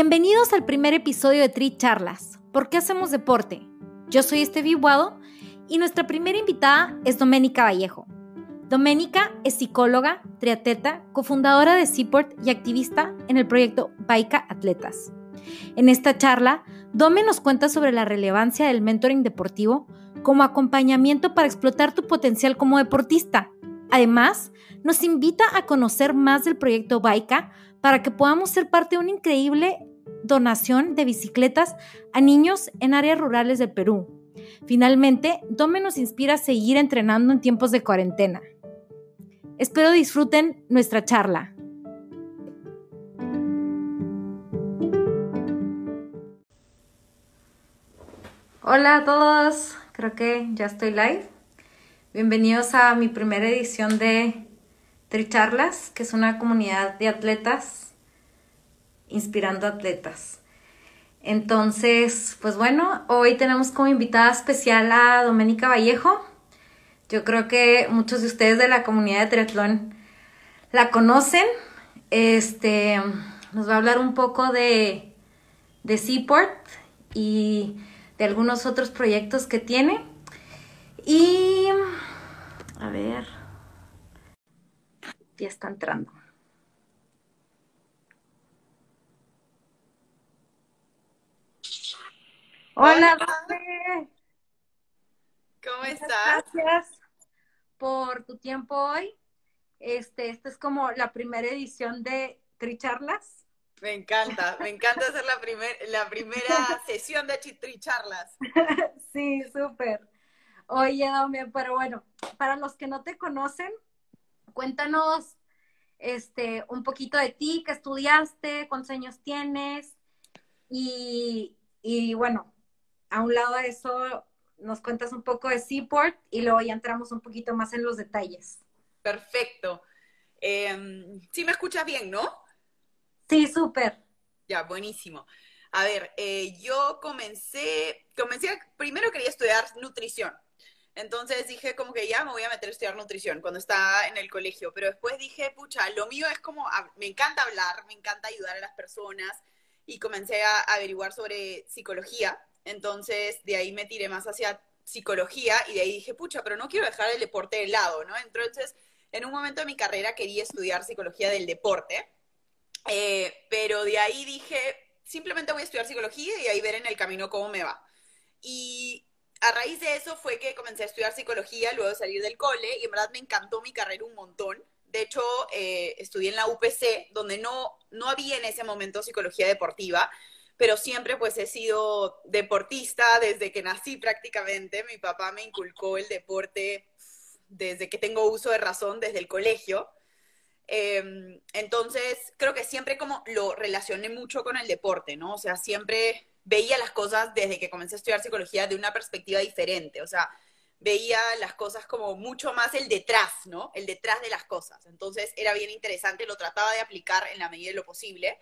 Bienvenidos al primer episodio de Tri Charlas. ¿Por qué hacemos deporte? Yo soy Estevi Guado y nuestra primera invitada es Doménica Vallejo. Doménica es psicóloga, triatleta, cofundadora de Seaport y activista en el proyecto Baika Atletas. En esta charla, Dome nos cuenta sobre la relevancia del mentoring deportivo como acompañamiento para explotar tu potencial como deportista. Además, nos invita a conocer más del proyecto Baika para que podamos ser parte de una increíble donación de bicicletas a niños en áreas rurales del Perú. Finalmente, Dome nos inspira a seguir entrenando en tiempos de cuarentena. Espero disfruten nuestra charla. Hola a todos, creo que ya estoy live. Bienvenidos a mi primera edición de Tricharlas, que es una comunidad de atletas inspirando atletas. Entonces, pues bueno, hoy tenemos como invitada especial a Doménica Vallejo. Yo creo que muchos de ustedes de la comunidad de triatlón la conocen. Este, nos va a hablar un poco de, de Seaport y de algunos otros proyectos que tiene. Y, a ver, ya está entrando. Hola, ¿Cómo estás? Gracias por tu tiempo hoy. Este, esta es como la primera edición de Tricharlas. Me encanta, me encanta hacer la, la primera sesión de Tricharlas. sí, súper. Oye, Domi, pero bueno, para los que no te conocen, cuéntanos este, un poquito de ti, qué estudiaste, cuántos años tienes y, y bueno, a un lado de eso nos cuentas un poco de Seaport y luego ya entramos un poquito más en los detalles. Perfecto. Em, sí me escuchas bien, ¿no? Sí, súper. Ya, buenísimo. A ver, eh, yo comencé, comencé, primero quería estudiar nutrición. Entonces dije como que ya me voy a meter a estudiar nutrición cuando estaba en el colegio, pero después dije, pucha, lo mío es como, me encanta hablar, me encanta ayudar a las personas y comencé a averiguar sobre psicología entonces, de ahí me tiré más hacia psicología y de ahí dije, pucha, pero no quiero dejar el deporte de lado, ¿no? Entonces, en un momento de mi carrera quería estudiar psicología del deporte, eh, pero de ahí dije, simplemente voy a estudiar psicología y ahí ver en el camino cómo me va. Y a raíz de eso fue que comencé a estudiar psicología luego de salir del cole y en verdad me encantó mi carrera un montón. De hecho, eh, estudié en la UPC, donde no, no había en ese momento psicología deportiva, pero siempre pues he sido deportista desde que nací prácticamente. Mi papá me inculcó el deporte desde que tengo uso de razón, desde el colegio. Em, entonces, creo que siempre como lo relacioné mucho con el deporte, ¿no? O sea, siempre veía las cosas desde que comencé a estudiar psicología de una perspectiva diferente. O sea, veía las cosas como mucho más el detrás, ¿no? El detrás de las cosas. Entonces, era bien interesante, lo trataba de aplicar en la medida de lo posible.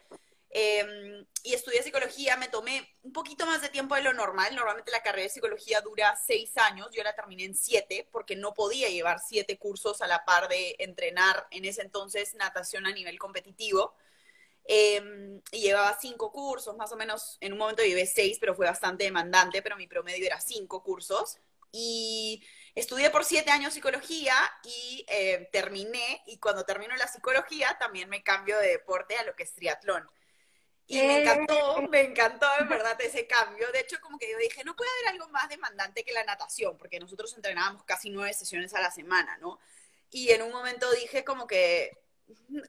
Em, y estudié psicología, me tomé un poquito más de tiempo de lo normal. Normalmente la carrera de psicología dura seis años, yo la terminé en siete porque no podía llevar siete cursos a la par de entrenar en ese entonces natación a nivel competitivo. Em, y llevaba cinco cursos, más o menos, en un momento llevé seis, pero fue bastante demandante, pero mi promedio era cinco cursos. Y estudié por siete años psicología y eh, terminé, y cuando termino la psicología también me cambio de deporte a lo que es triatlón. Y me encantó, me encantó en verdad ese cambio. De hecho, como que yo dije, no puede haber algo más demandante que la natación, porque nosotros entrenábamos casi nueve sesiones a la semana, ¿no? Y en un momento dije como que,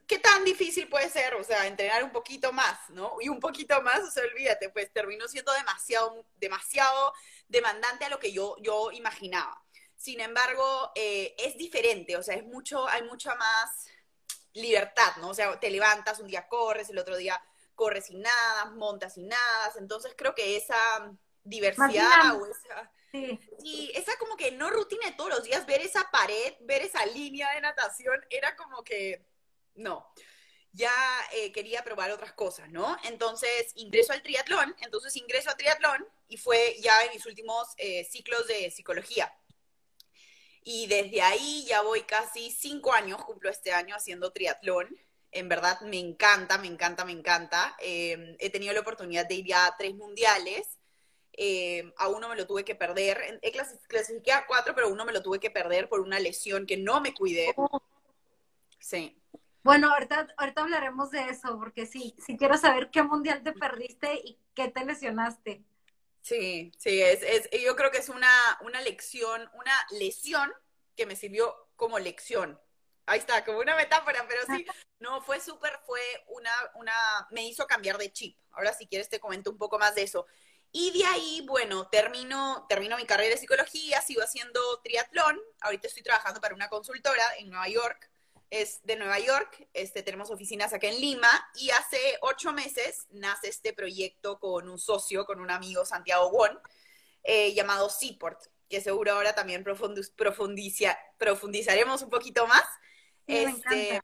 ¿qué tan difícil puede ser? O sea, entrenar un poquito más, ¿no? Y un poquito más, o sea, olvídate, pues terminó siendo demasiado, demasiado demandante a lo que yo, yo imaginaba. Sin embargo, eh, es diferente, o sea, es mucho, hay mucha más libertad, ¿no? O sea, te levantas, un día corres, el otro día corres sin nada, montas sin nada, entonces creo que esa diversidad o esa... Sí. esa como que no rutina de todos los días, ver esa pared, ver esa línea de natación, era como que, no, ya eh, quería probar otras cosas, ¿no? Entonces ingreso al triatlón, entonces ingreso a triatlón y fue ya en mis últimos eh, ciclos de psicología. Y desde ahí ya voy casi cinco años, cumplo este año haciendo triatlón. En verdad me encanta, me encanta, me encanta. Em, he tenido la oportunidad de ir a tres mundiales. Em, a uno me lo tuve que perder. He clasifiqué a cuatro, pero uno me lo tuve que perder por una lesión que no me cuidé. Oh. Sí. Bueno, ahorita, ahorita hablaremos de eso, porque sí, sí quiero saber qué mundial te perdiste y qué te lesionaste. Sí, sí, es, es, yo creo que es una, una lección, una lesión que me sirvió como lección. Ahí está, como una metáfora, pero sí, no, fue súper, fue una, una, me hizo cambiar de chip. Ahora si quieres te comento un poco más de eso. Y de ahí, bueno, termino, termino mi carrera de psicología, sigo haciendo triatlón. Ahorita estoy trabajando para una consultora en Nueva York es de Nueva York, este, tenemos oficinas acá en Lima y hace ocho meses nace este proyecto con un socio, con un amigo, Santiago Won, eh, llamado Seaport, que seguro ahora también profundizaremos un poquito más. Este,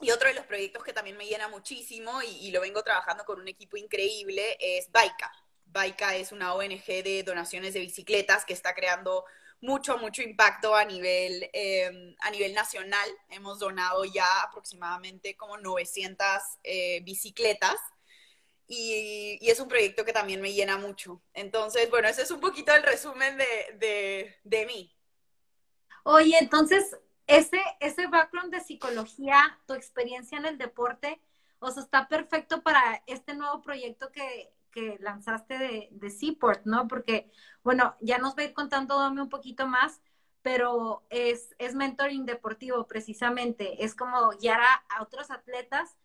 y otro de los proyectos que también me llena muchísimo y, y, lo vengo trabajando con un equipo increíble es Baika. Baika es una ONG de donaciones de bicicletas que está creando mucho, mucho impacto a nivel, em, a nivel nacional. Hemos donado ya aproximadamente como 900 eh, bicicletas y, es un proyecto que también me llena mucho. Entonces, bueno, ese es un poquito el resumen de, de, mí. Oye, entonces, ese, ese background de psicología, tu experiencia en el deporte, o sea, está perfecto para este nuevo proyecto que, que lanzaste de, de Seaport, ¿no? Porque, bueno, ya nos va a ir contando un poquito más, pero es, es mentoring deportivo precisamente, es como guiar a, otros atletas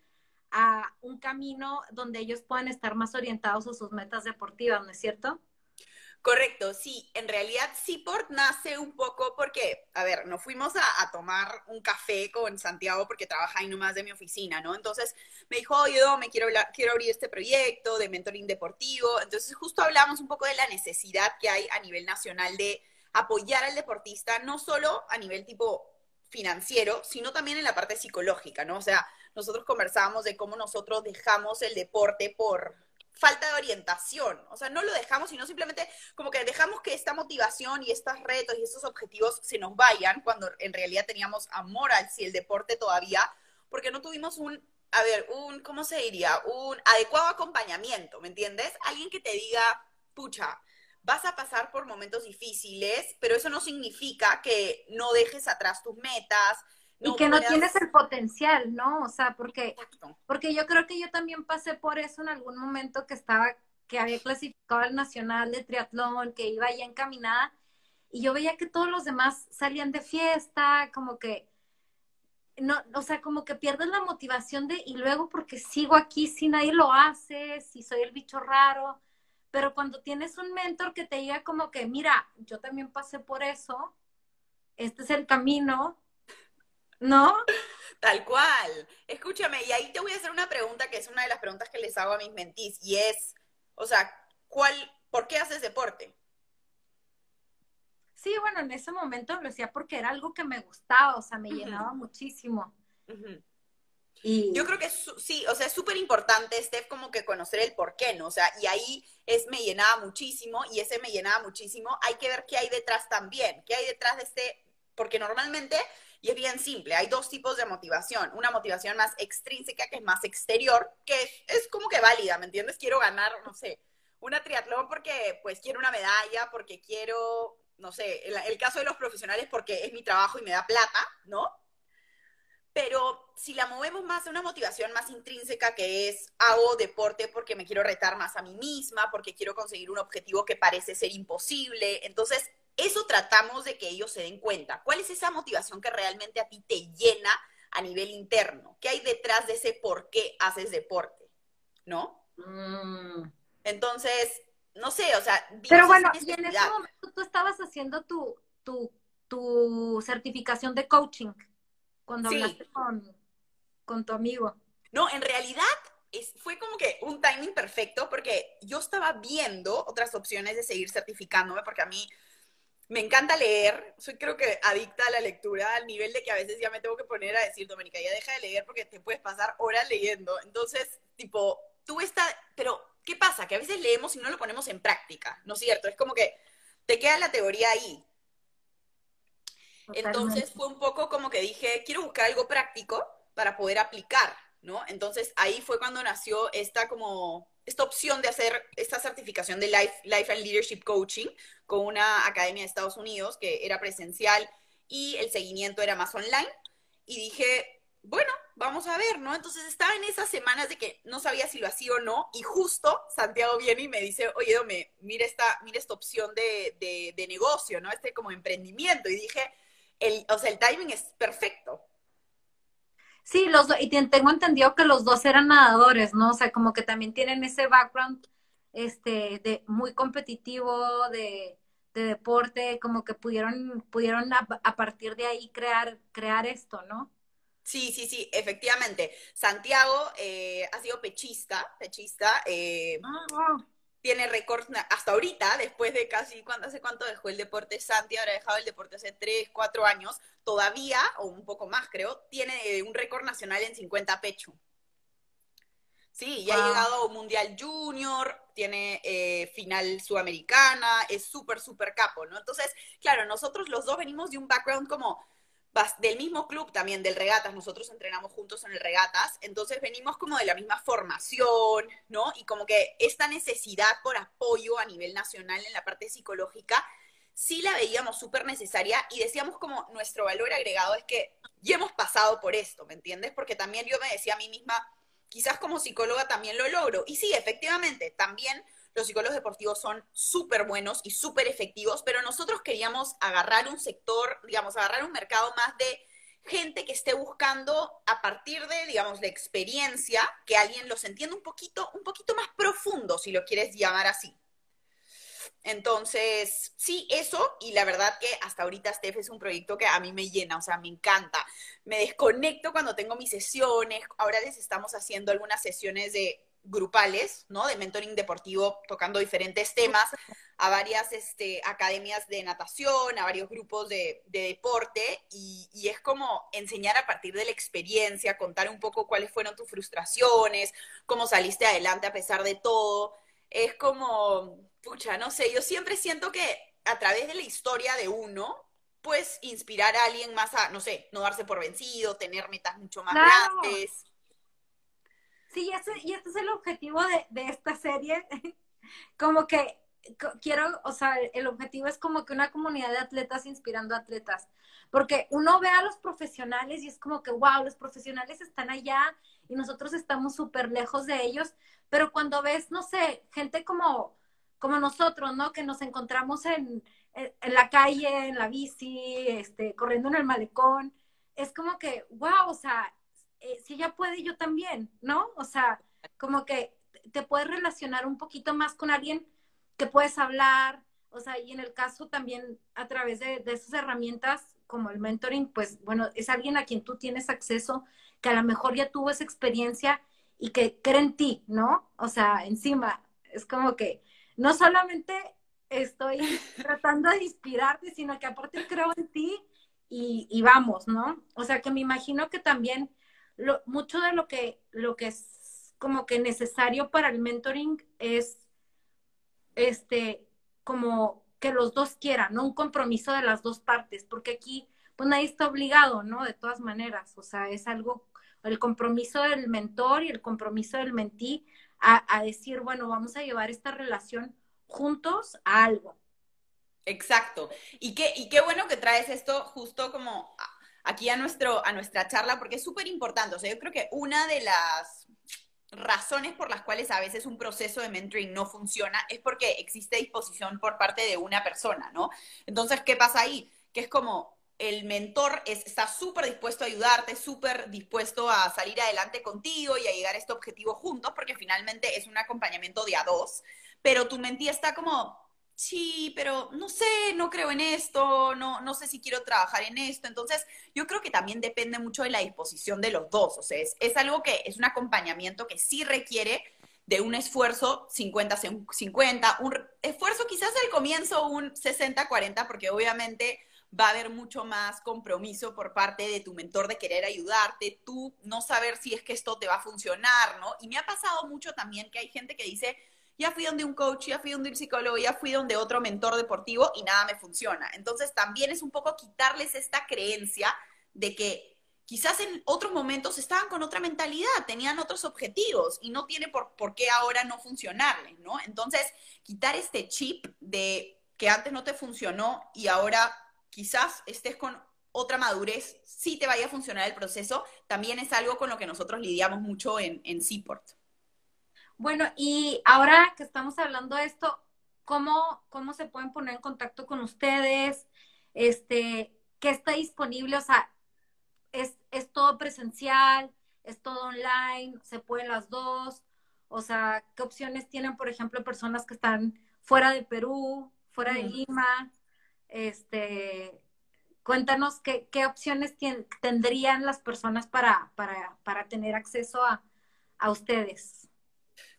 a un camino donde ellos puedan estar más orientados a sus metas deportivas, ¿no es cierto? Correcto, sí. En realidad, Seaport nace un poco porque, a ver, nos fuimos a, tomar un café con Santiago porque trabaja ahí nomás de mi oficina, ¿no? Entonces me dijo, oye, me quiero, quiero abrir este proyecto de mentoring deportivo. Entonces justo hablamos un poco de la necesidad que hay a nivel nacional de apoyar al deportista, no solo a nivel tipo financiero, sino también en la parte psicológica, ¿no? O sea, nosotros conversábamos de cómo nosotros dejamos el deporte por falta de orientación. O sea, no lo dejamos, sino simplemente como que dejamos que esta motivación y estos retos y estos objetivos se nos vayan cuando en realidad teníamos amor al el deporte todavía, porque no tuvimos un, a ver, un, ¿cómo se diría? Un adecuado acompañamiento, ¿me entiendes? Alguien que te diga, pucha, vas a pasar por momentos difíciles, pero eso no significa que no dejes atrás tus metas, y que no tienes el potencial, ¿no? O sea, porque, porque yo creo que yo también pasé por eso en algún momento que estaba, que había clasificado al nacional de triatlón, que iba ya encaminada, y yo veía que todos los demás salían de fiesta, como que, no, o sea, como que pierdes la motivación de, y luego porque sigo aquí si nadie lo hace, si soy el bicho raro, pero cuando tienes un mentor que te diga como que, mira, yo también pasé por eso, este es el camino, ¿No? Tal cual. Escúchame, y ahí te voy a hacer una pregunta que es una de las preguntas que les hago a mis mentís, y es, o sea, ¿cuál, ¿por qué haces deporte? Sí, bueno, en ese momento lo hacía porque era algo que me gustaba, o sea, me llenaba muchísimo. y... Yo creo que sí, o sea, es súper importante, Steph, como que conocer el por qué, ¿no? O sea, y ahí es me llenaba muchísimo, y ese me llenaba muchísimo, hay que ver qué hay detrás también, qué hay detrás de este, porque normalmente y es bien simple, hay dos tipos de motivación. Una motivación más extrínseca, que es más exterior, que es, como que válida, ¿me entiendes? Quiero ganar, no sé, una triatlón porque pues quiero una medalla, porque quiero, no sé, el, el caso de los profesionales porque es mi trabajo y me da plata, ¿no? Pero si la movemos más a una motivación más intrínseca que es hago deporte porque me quiero retar más a mí misma, porque quiero conseguir un objetivo que parece ser imposible. Entonces, eso tratamos de que ellos se den cuenta. ¿Cuál es esa motivación que realmente a ti te llena a nivel interno? ¿Qué hay detrás de ese por qué haces deporte? ¿No? Mm. Entonces, no sé, o sea... Pero bueno, y en ese momento tú estabas haciendo tu, tu, tu certificación de coaching cuando hablaste con, con tu amigo. No, en realidad es, fue como que un timing perfecto porque yo estaba viendo otras opciones de seguir certificándome porque a mí me encanta leer, soy creo que adicta a la lectura al nivel de que a veces ya me tengo que poner a decir, Doménica, ya deja de leer porque te puedes pasar horas leyendo. Entonces, tipo, tú estás, pero ¿qué pasa? Que a veces leemos y no lo ponemos en práctica, ¿no es cierto? Es como que te queda la teoría ahí. Entonces fue un poco como que dije, quiero buscar algo práctico para poder aplicar, ¿no? Entonces ahí fue cuando nació esta como esta opción de hacer esta certificación de Life, Life and Leadership Coaching con una academia de Estados Unidos que era presencial y el seguimiento era más online. Y dije, bueno, vamos a ver, ¿no? Entonces estaba en esas semanas de que no sabía si lo hacía o no, y justo Santiago viene y me dice, oye, Dome, mira esta, mira esta opción de, de, negocio, ¿no? Este como emprendimiento. Y dije, el, o sea, el timing es perfecto. Sí, los y tengo entendido que los dos eran nadadores, ¿no? O sea, como que también tienen ese background este, de muy competitivo, de, de deporte, como que pudieron, pudieron a, a partir de ahí crear, crear esto, ¿no? Sí, sí, sí, efectivamente. Santiago eh, ha sido pechista, pechista. Eh, ah, tiene récord hasta ahorita, después de casi, ¿cuánto, ¿hace cuánto dejó el deporte? Santi habrá dejado el deporte hace 3, 4 años. Todavía, o un poco más creo, tiene eh, un récord nacional en 50 pecho. Sí, ya ha llegado Mundial Junior, tiene final sudamericana, es súper, súper capo, ¿no? Entonces, claro, nosotros los dos venimos de un background como del mismo club también, del Regatas, nosotros entrenamos juntos en el Regatas, entonces venimos como de la misma formación, ¿no? Y como que esta necesidad por apoyo a nivel nacional en la parte psicológica, sí la veíamos súper necesaria y decíamos como nuestro valor agregado es que ya hemos pasado por esto, ¿me entiendes? Porque también yo me decía a mí misma, quizás como psicóloga también lo logro. Y sí, efectivamente, también los psicólogos deportivos son súper buenos y súper efectivos, pero nosotros queríamos agarrar un sector, digamos, agarrar un mercado más de gente que esté buscando a partir de, digamos, la experiencia, que alguien los entienda un poquito, un poquito más profundo, si lo quieres llamar así. Entonces, sí, eso, y la verdad que hasta ahorita Steph es un proyecto que a mí me llena, o sea, me encanta. Me desconecto cuando tengo mis sesiones, ahora les estamos haciendo algunas sesiones de grupales, ¿no? De mentoring deportivo, tocando diferentes temas, a varias este, academias de natación, a varios grupos de, deporte, y, es como enseñar a partir de la experiencia, contar un poco cuáles fueron tus frustraciones, cómo saliste adelante a pesar de todo. Es como, pucha, no sé, yo siempre siento que a través de la historia de uno, pues inspirar a alguien más a, no sé, no darse por vencido, tener metas mucho más grandes. Sí, y este es el objetivo de, esta serie. como que quiero, o sea, el objetivo es como que una comunidad de atletas inspirando a atletas. Porque uno ve a los profesionales y es como que, wow, los profesionales están allá y nosotros estamos súper lejos de ellos. Pero cuando ves, no sé, gente como, como nosotros, ¿no? Que nos encontramos en, en la calle, en la bici, este, corriendo en el malecón, es como que, wow, o sea, eh, si ella puede, yo también, ¿no? O sea, como que te puedes relacionar un poquito más con alguien que puedes hablar, o sea, y en el caso también a través de, esas herramientas como el mentoring, pues bueno, es alguien a quien tú tienes acceso, que a lo mejor ya tuvo esa experiencia y que cree en ti, ¿no? O sea, encima, es como que no solamente estoy tratando de inspirarte, sino que aparte creo en ti y, y, vamos, ¿no? O sea, que me imagino que también mucho de lo que, lo que es como que necesario para el mentoring es este, como que los dos quieran, ¿no? Un compromiso de las dos partes, porque aquí, pues nadie está obligado, ¿no? De todas maneras, o sea, es algo, el compromiso del mentor y el compromiso del mentí a, a decir, bueno, vamos a llevar esta relación juntos a algo. Exacto. Y qué, y qué bueno que traes esto justo como aquí a, nuestro, a nuestra charla porque es súper importante. O sea, yo creo que una de las razones por las cuales a veces un proceso de mentoring no funciona es porque existe disposición por parte de una persona, ¿no? Entonces, ¿qué pasa ahí? Que es como el mentor está súper dispuesto a ayudarte, súper dispuesto a salir adelante contigo y a llegar a este objetivo juntos, porque finalmente es un acompañamiento de a dos, pero tu mentí está como, sí, pero no sé, no creo en esto, no, no sé si quiero trabajar en esto. Entonces, yo creo que también depende mucho de la disposición de los dos. O sea, es, algo que es un acompañamiento que sí requiere de un esfuerzo 50-50, un esfuerzo quizás al comienzo un 60-40, porque obviamente va a haber mucho más compromiso por parte de tu mentor de querer ayudarte, tú no saber si es que esto te va a funcionar, ¿no? Y me ha pasado mucho también que hay gente que dice, ya fui donde un coach, ya fui donde un psicólogo, ya fui donde otro mentor deportivo y nada me funciona. Entonces también es un poco quitarles esta creencia de que quizás en otros momentos estaban con otra mentalidad, tenían otros objetivos y no tiene por, por qué ahora no funcionarles, ¿no? Entonces, quitar este chip de que antes no te funcionó y ahora quizás estés con otra madurez, sí te vaya a funcionar el proceso, también es algo con lo que nosotros lidiamos mucho en, en Seaport. Bueno, y ahora que estamos hablando de esto, ¿cómo, cómo se pueden poner en contacto con ustedes? Este, ¿Qué está disponible? O sea, ¿es, ¿es todo presencial? ¿Es todo online? ¿Se pueden las dos? O sea, ¿qué opciones tienen, por ejemplo, personas que están fuera de Perú, fuera de Lima? Este, cuéntanos qué, qué opciones tendrían las personas para, para, para tener acceso a, a ustedes.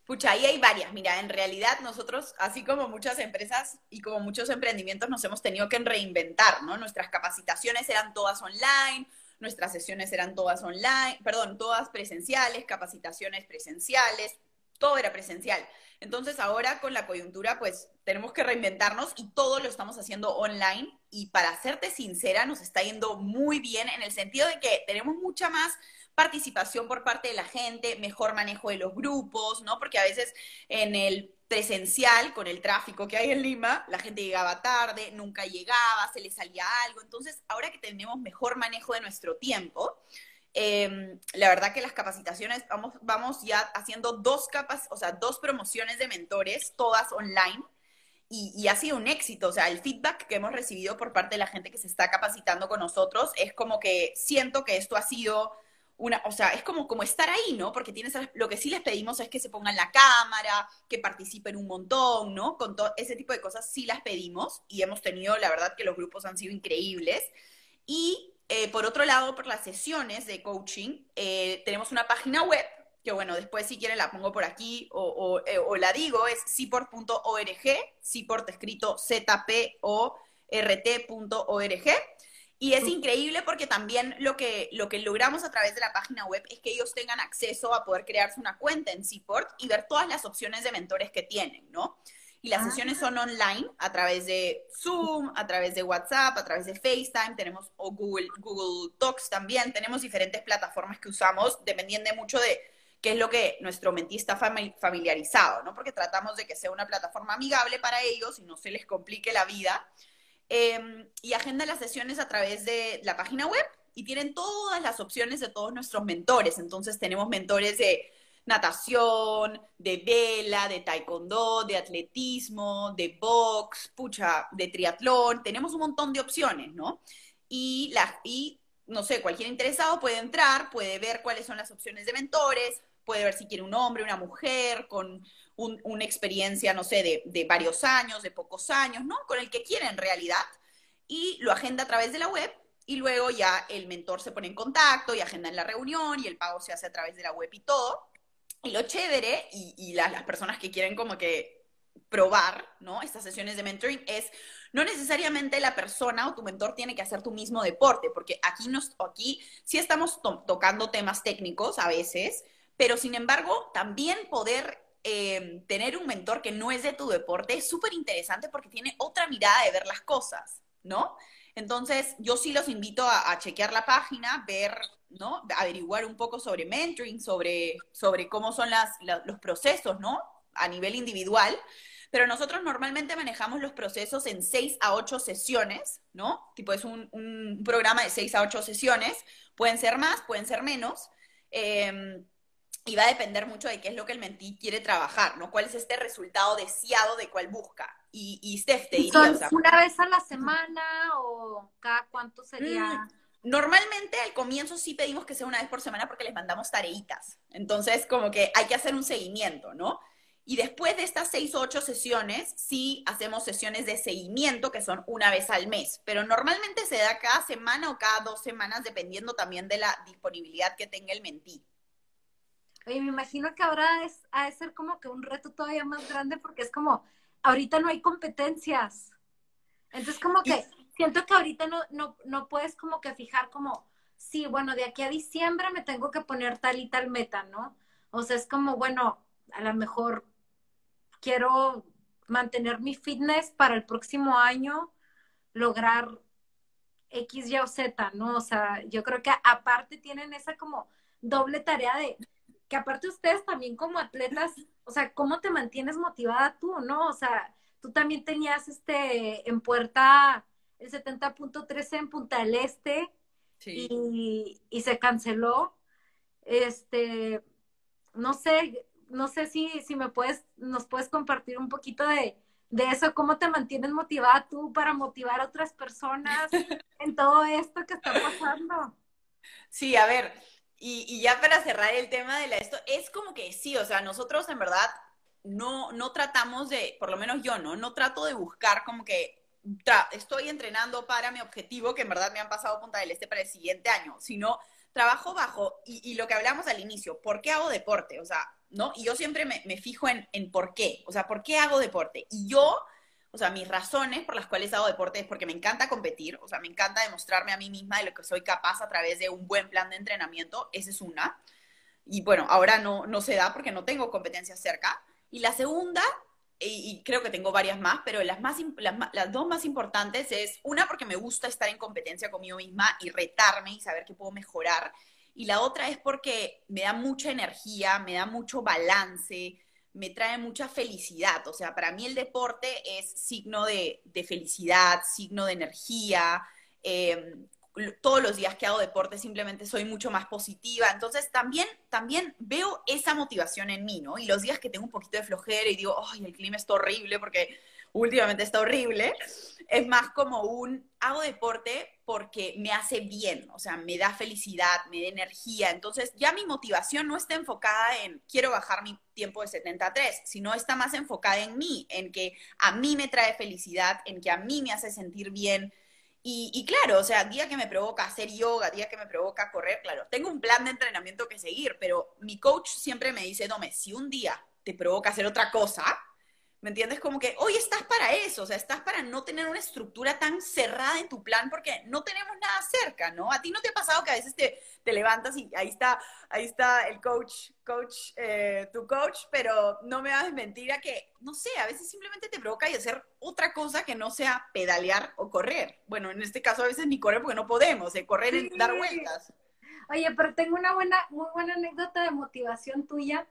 Pucha, ahí hay varias. Mira, en realidad nosotros, así como muchas empresas y como muchos emprendimientos, nos hemos tenido que reinventar, ¿no? Nuestras capacitaciones eran todas online, nuestras sesiones eran todas online, perdón, todas presenciales, capacitaciones presenciales, todo era presencial. Entonces ahora con la coyuntura, pues tenemos que reinventarnos y todo lo estamos haciendo online. Y para serte sincera, nos está yendo muy bien en el sentido de que tenemos mucha más participación por parte de la gente, mejor manejo de los grupos, ¿no? Porque a veces en el presencial, con el tráfico que hay en Lima, la gente llegaba tarde, nunca llegaba, se le salía algo. Entonces, ahora que tenemos mejor manejo de nuestro tiempo, em, la verdad que las capacitaciones, vamos, vamos ya haciendo dos capas, o sea, dos promociones de mentores, todas online, y, y, ha sido un éxito. O sea, el feedback que hemos recibido por parte de la gente que se está capacitando con nosotros es como que siento que esto ha sido una, o sea, es como, como estar ahí, ¿no? Porque tienes, lo que sí les pedimos es que se pongan la cámara, que participen un montón, ¿no? Con todo ese tipo de cosas sí las pedimos y hemos tenido, la verdad, que los grupos han sido increíbles. Y eh, por otro lado, por las sesiones de coaching, eh, tenemos una página web, que bueno, después si quieren la pongo por aquí o, o, eh, o la digo, es ciport.org, ciport escrito Z-P-O-R-T.org y es increíble porque también lo que, lo que logramos a través de la página web es que ellos tengan acceso a poder crearse una cuenta en Seaport y ver todas las opciones de mentores que tienen, ¿no? Y las sesiones son online a través de Zoom, a través de WhatsApp, a través de FaceTime, tenemos o Google, Google Talks también, tenemos diferentes plataformas que usamos dependiendo mucho de qué es lo que nuestro mentí está familiarizado, ¿no? Porque tratamos de que sea una plataforma amigable para ellos y no se les complique la vida. Em, y agenda las sesiones a través de la página web y tienen todas las opciones de todos nuestros mentores. Entonces tenemos mentores de natación, de vela, de taekwondo, de atletismo, de box, pucha, de triatlón. Tenemos un montón de opciones, ¿no? Y, la, y no sé, cualquier interesado puede entrar, puede ver cuáles son las opciones de mentores, puede ver si quiere un hombre, una mujer, con una experiencia, no sé, de, varios años, de pocos años, ¿no? Con el que quiere en realidad, y lo agenda a través de la web, y luego ya el mentor se pone en contacto y agenda en la reunión, y el pago se hace a través de la web y todo. Y lo chévere, y, las, personas que quieren como que probar, ¿no? Estas sesiones de mentoring es no necesariamente la persona o tu mentor tiene que hacer tu mismo deporte, porque aquí, nos, aquí sí estamos tocando temas técnicos a veces, pero sin embargo, también poder Em, tener un mentor que no es de tu deporte es súper interesante porque tiene otra mirada de ver las cosas, ¿no? Entonces, yo sí los invito a, chequear la página, ver, ¿no? Averiguar un poco sobre mentoring, sobre, sobre cómo son las, los procesos, ¿no? A nivel individual. pero nosotros normalmente manejamos los procesos en seis a ocho sesiones, ¿no? Tipo, es un, un programa de seis a ocho sesiones, pueden ser más, pueden ser menos. Eh, y va a depender mucho de qué es lo que el mentí quiere trabajar, ¿no? ¿Cuál es este resultado deseado de cuál busca? Y, y Steph te diría, ¿Una vez a la semana o cada cuánto sería? Mm, normalmente al comienzo sí pedimos que sea una vez por semana porque les mandamos tareitas. Entonces, como que hay que hacer un seguimiento, ¿no? Y después de estas seis o ocho sesiones, sí hacemos sesiones de seguimiento que son una vez al mes. Pero normalmente se da cada semana o cada dos semanas, dependiendo también de la disponibilidad que tenga el mentí. Oye, me imagino que ahora es, ha de ser como que un reto todavía más grande porque es como, ahorita no hay competencias. Entonces como que siento que ahorita no, no, no puedes como que fijar como, sí, bueno, de aquí a diciembre me tengo que poner tal y tal meta, ¿no? O sea, es como, bueno, a lo mejor quiero mantener mi fitness para el próximo año, lograr X, Y o Z, ¿no? O sea, yo creo que aparte tienen esa como doble tarea de que aparte ustedes también como atletas, o sea, ¿cómo te mantienes motivada tú, no? O sea, tú también tenías este en puerta el 70.13 en Punta del Este y, y, se canceló. Este, no sé, no sé si, si me puedes, nos puedes compartir un poquito de, de eso, cómo te mantienes motivada tú para motivar a otras personas en todo esto que está pasando. Sí, a ver, y, ya para cerrar el tema de la esto, es como que sí, o sea, nosotros en verdad no, no tratamos de, por lo menos yo, ¿no? No trato de buscar como que estoy entrenando para mi objetivo, que en verdad me han pasado Punta del Este para el siguiente año, sino trabajo bajo, y, lo que hablamos al inicio, ¿por qué hago deporte? O sea, ¿no? Y yo siempre me, me fijo en, en por qué, o sea, ¿por qué hago deporte? Y yo o sea, mis razones por las cuales hago deporte es porque me encanta competir, o sea, me encanta demostrarme a mí misma de lo que soy capaz a través de un buen plan de entrenamiento, esa es una. Y bueno, ahora no, no se da porque no tengo competencias cerca. Y la segunda, y, creo que tengo varias más, pero las, más, las, las dos más importantes es, una, porque me gusta estar en competencia conmigo misma y retarme y saber que puedo mejorar. Y la otra es porque me da mucha energía, me da mucho balance, me trae mucha felicidad. O sea, para mí el deporte es signo de, felicidad, signo de energía. Em, todos los días que hago deporte simplemente soy mucho más positiva. Entonces también, también veo esa motivación en mí, ¿no? Y los días que tengo un poquito de flojera y digo, ay, el clima está horrible porque últimamente está horrible, es más como un, hago deporte porque me hace bien, o sea, me da felicidad, me da energía. Entonces ya mi motivación no está enfocada en quiero bajar mi tiempo de 73, sino está más enfocada en mí, en que a mí me trae felicidad, en que a mí me hace sentir bien. Y, claro, o sea, día que me provoca hacer yoga, día que me provoca correr, claro, tengo un plan de entrenamiento que seguir, pero mi coach siempre me dice, Dome, si un día te provoca hacer otra cosa, ¿Me entiendes? Como que hoy estás para eso, o sea, estás para no tener una estructura tan cerrada en tu plan porque no tenemos nada cerca, ¿no? A ti no te ha pasado que a veces te, te levantas y ahí está, ahí está el coach, coach, eh, tu coach, pero no me vas a mentir a que, no sé, a veces simplemente te provoca y hacer otra cosa que no sea pedalear o correr. Bueno, en este caso a veces ni correr porque no podemos, eh, correr y dar vueltas. Oye, pero tengo una buena, muy buena anécdota de motivación tuya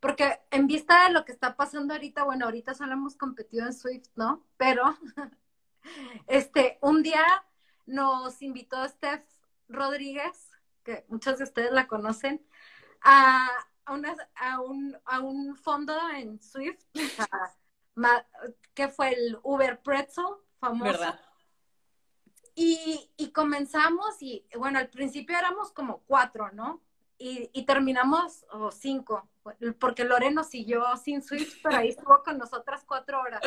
porque en vista de lo que está pasando ahorita, bueno, ahorita solo hemos competido en Swift, ¿no? Pero, este, un día nos invitó Steph Rodríguez, que muchos de ustedes la conocen, a, a, un, a un fondo en Swift, que fue el Uber Pretzel, famoso. ¿Verdad? Y, y comenzamos y, bueno, al principio éramos como cuatro, ¿no? Y, y terminamos, o cinco, porque Loreno siguió sin Swift, pero ahí estuvo con nosotras cuatro horas.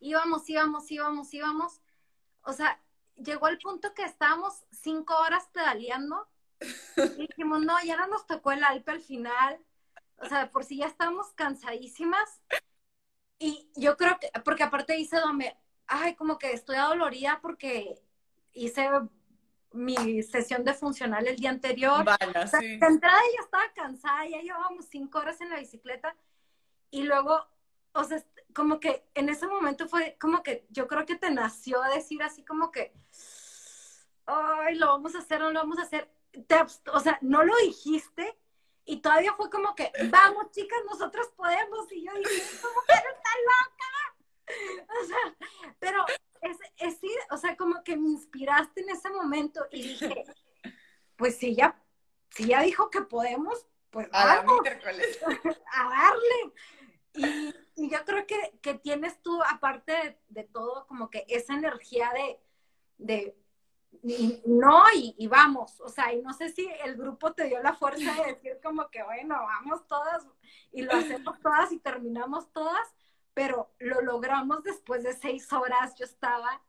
Íbamos, íbamos, íbamos, íbamos. O sea, llegó el punto que estábamos cinco horas pedaleando y dijimos, no, ya no nos tocó el Alpe al final. O sea, por si ya estábamos cansadísimas. Y yo creo que, porque aparte hice donde, ay, como que estoy adolorida porque hice mi sesión de funcional el día anterior. De entrada ya estaba cansada, ya llevábamos cinco horas en la bicicleta y luego, o sea, como que en ese momento fue como que yo creo que te nació decir así como que, ay, lo vamos a hacer, no lo vamos a hacer. o sea, no lo dijiste, y todavía fue como que, vamos chicas, nosotros podemos. Y yo dije, esta mujer está loca. O sea, pero es, es, o sea, como que me inspiraste en ese momento y dije, pues si ya, si ya dijo que podemos, pues vamos. a darle. Y, y, yo creo que, que tienes tú, aparte de, de, todo, como que esa energía de, de y, no, y, y, vamos, o sea, y no sé si el grupo te dio la fuerza de decir como que, bueno, vamos todas y lo hacemos todas y terminamos todas, pero lo logramos después de seis horas, yo estaba,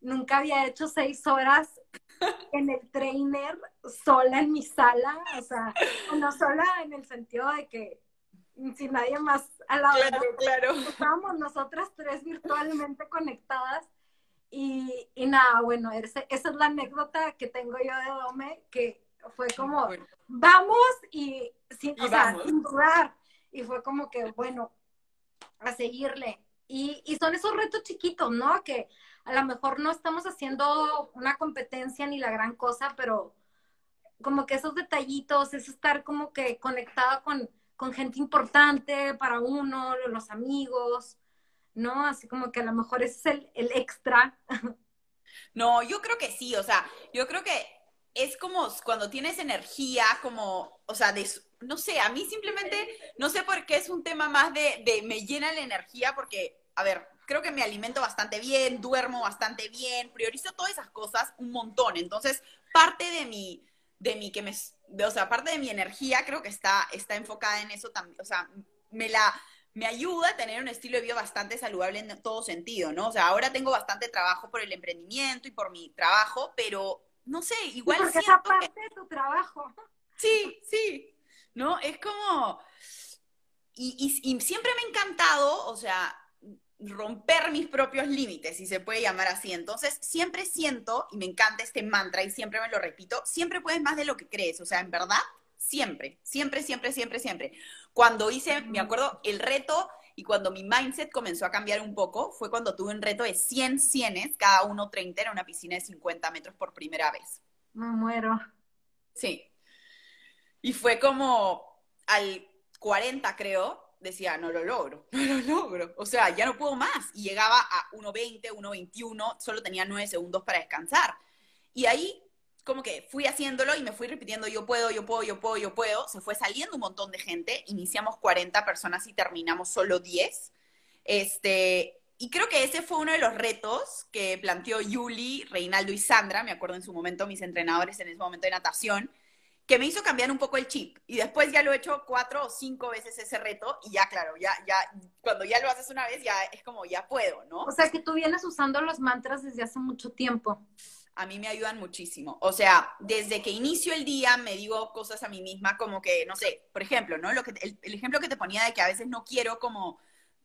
nunca había hecho seis horas en el trainer sola en mi sala, o sea, no sola en el sentido de que sin nadie más al lado. Claro, claro. Estábamos nosotras tres virtualmente conectadas y, y nada, bueno, esa es la anécdota que tengo yo de Dome, que fue como, vamos y, sin, o Sea, sin dudar. Y fue como que, bueno, a seguirle. Y, y son esos retos chiquitos, ¿no? Que a lo mejor no estamos haciendo una competencia ni la gran cosa, pero como que esos detallitos, es estar como que conectado con, con gente importante para uno, los amigos, ¿no? Así como que a lo mejor es el, el extra. No, yo creo que sí, o sea, yo creo que es como cuando tienes energía, como, o sea, de, no sé, a mí simplemente, no sé por qué es un tema más de, de, me llena la energía, porque, a ver, creo que me alimento bastante bien, duermo bastante bien, priorizo todas esas cosas un montón, entonces, parte de mi, de mi, que me, de, o sea, parte de mi energía creo que está, está enfocada en eso también, o sea, me la, me ayuda a tener un estilo de vida bastante saludable en todo sentido, ¿no? O sea, ahora tengo bastante trabajo por el emprendimiento y por mi trabajo, pero no sé, igual. porque esa parte de tu trabajo. Sí, sí. ¿No? Es como. Y, y, y, siempre me ha encantado, o sea, romper mis propios límites, si se puede llamar así. Entonces, siempre siento, y me encanta este mantra y siempre me lo repito, siempre puedes más de lo que crees. O sea, en verdad, siempre, siempre, siempre, siempre, siempre. Cuando hice, me acuerdo, el reto y cuando mi mindset comenzó a cambiar un poco, fue cuando tuve un reto de 100 cienes, cada uno 30 en una piscina de 50 metros por primera vez. Me muero. Sí. Y fue como al 40, creo, decía, no lo logro, no lo logro. O sea, ya no puedo más. Y llegaba a 1.20, 1.21, solo tenía 9 segundos para descansar. Y ahí como que fui haciéndolo y me fui repitiendo, yo puedo, yo puedo, yo puedo, yo puedo. Se fue saliendo un montón de gente. Iniciamos 40 personas y terminamos solo 10. Este, y creo que ese fue uno de los retos que planteó Yuli, Reinaldo y Sandra, me acuerdo en su momento, mis entrenadores en ese momento de natación, que me hizo cambiar un poco el chip. Y después ya lo he hecho cuatro o cinco veces ese reto y ya, claro, ya, ya, cuando ya lo haces una vez, ya es como, ya puedo, ¿no? O sea, que tú vienes usando los mantras desde hace mucho tiempo a mí me ayudan muchísimo. O sea, desde que inicio el día me digo cosas a mí misma como que, no sé, por ejemplo, ¿no? Lo que, el, el ejemplo que te ponía de que a veces no quiero como,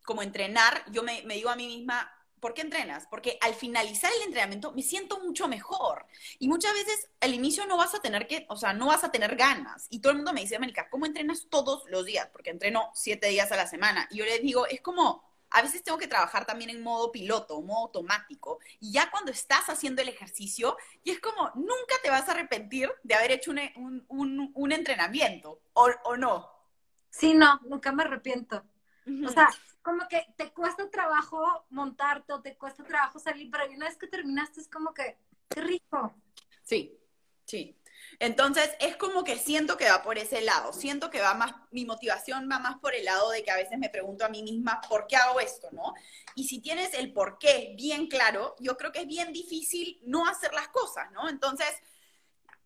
como entrenar, yo me, me digo a mí misma, ¿por qué entrenas? Porque al finalizar el entrenamiento me siento mucho mejor. Y muchas veces al inicio no vas a tener que, o sea, no vas a tener ganas. Y todo el mundo me dice, Mónica, ¿cómo entrenas todos los días? Porque entreno siete días a la semana. Y yo les digo, es como a veces tengo que trabajar también en modo piloto, modo automático. Y ya cuando estás haciendo el ejercicio, y es como, nunca te vas a arrepentir de haber hecho un, un, un, entrenamiento, ¿o, ¿o, no? Sí, no, nunca me arrepiento. O sea, como que te cuesta trabajo montarte o te cuesta trabajo salir, pero una vez que terminaste es como que, qué rico. Sí, sí. Entonces, es como que siento que va por ese lado, siento que va más, mi motivación va más por el lado de que a veces me pregunto a mí misma, ¿por qué hago esto, no? Y si tienes el por qué bien claro, yo creo que es bien difícil no hacer las cosas, ¿no? Entonces,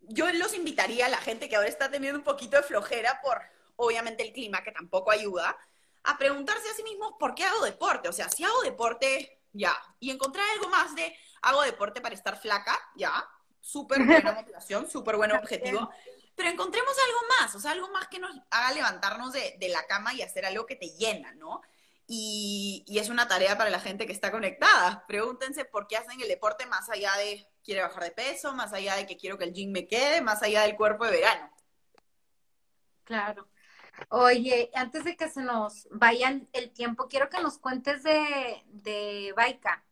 yo los invitaría a la gente que ahora está teniendo un poquito de flojera por, obviamente, el clima, que tampoco ayuda, a preguntarse a sí mismos, ¿por qué hago deporte? O sea, si hago deporte, ya. Y encontrar algo más de, hago deporte para estar flaca, ya súper buena motivación, súper buen objetivo, pero encontremos algo más, o sea, algo más que nos haga levantarnos de, de la cama y hacer algo que te llena, ¿no? Y, y, es una tarea para la gente que está conectada. Pregúntense por qué hacen el deporte más allá de quiere bajar de peso, más allá de que quiero que el gym me quede, más allá del cuerpo de verano. Claro. Oye, antes de que se nos vaya el tiempo, quiero que nos cuentes de, de Baika.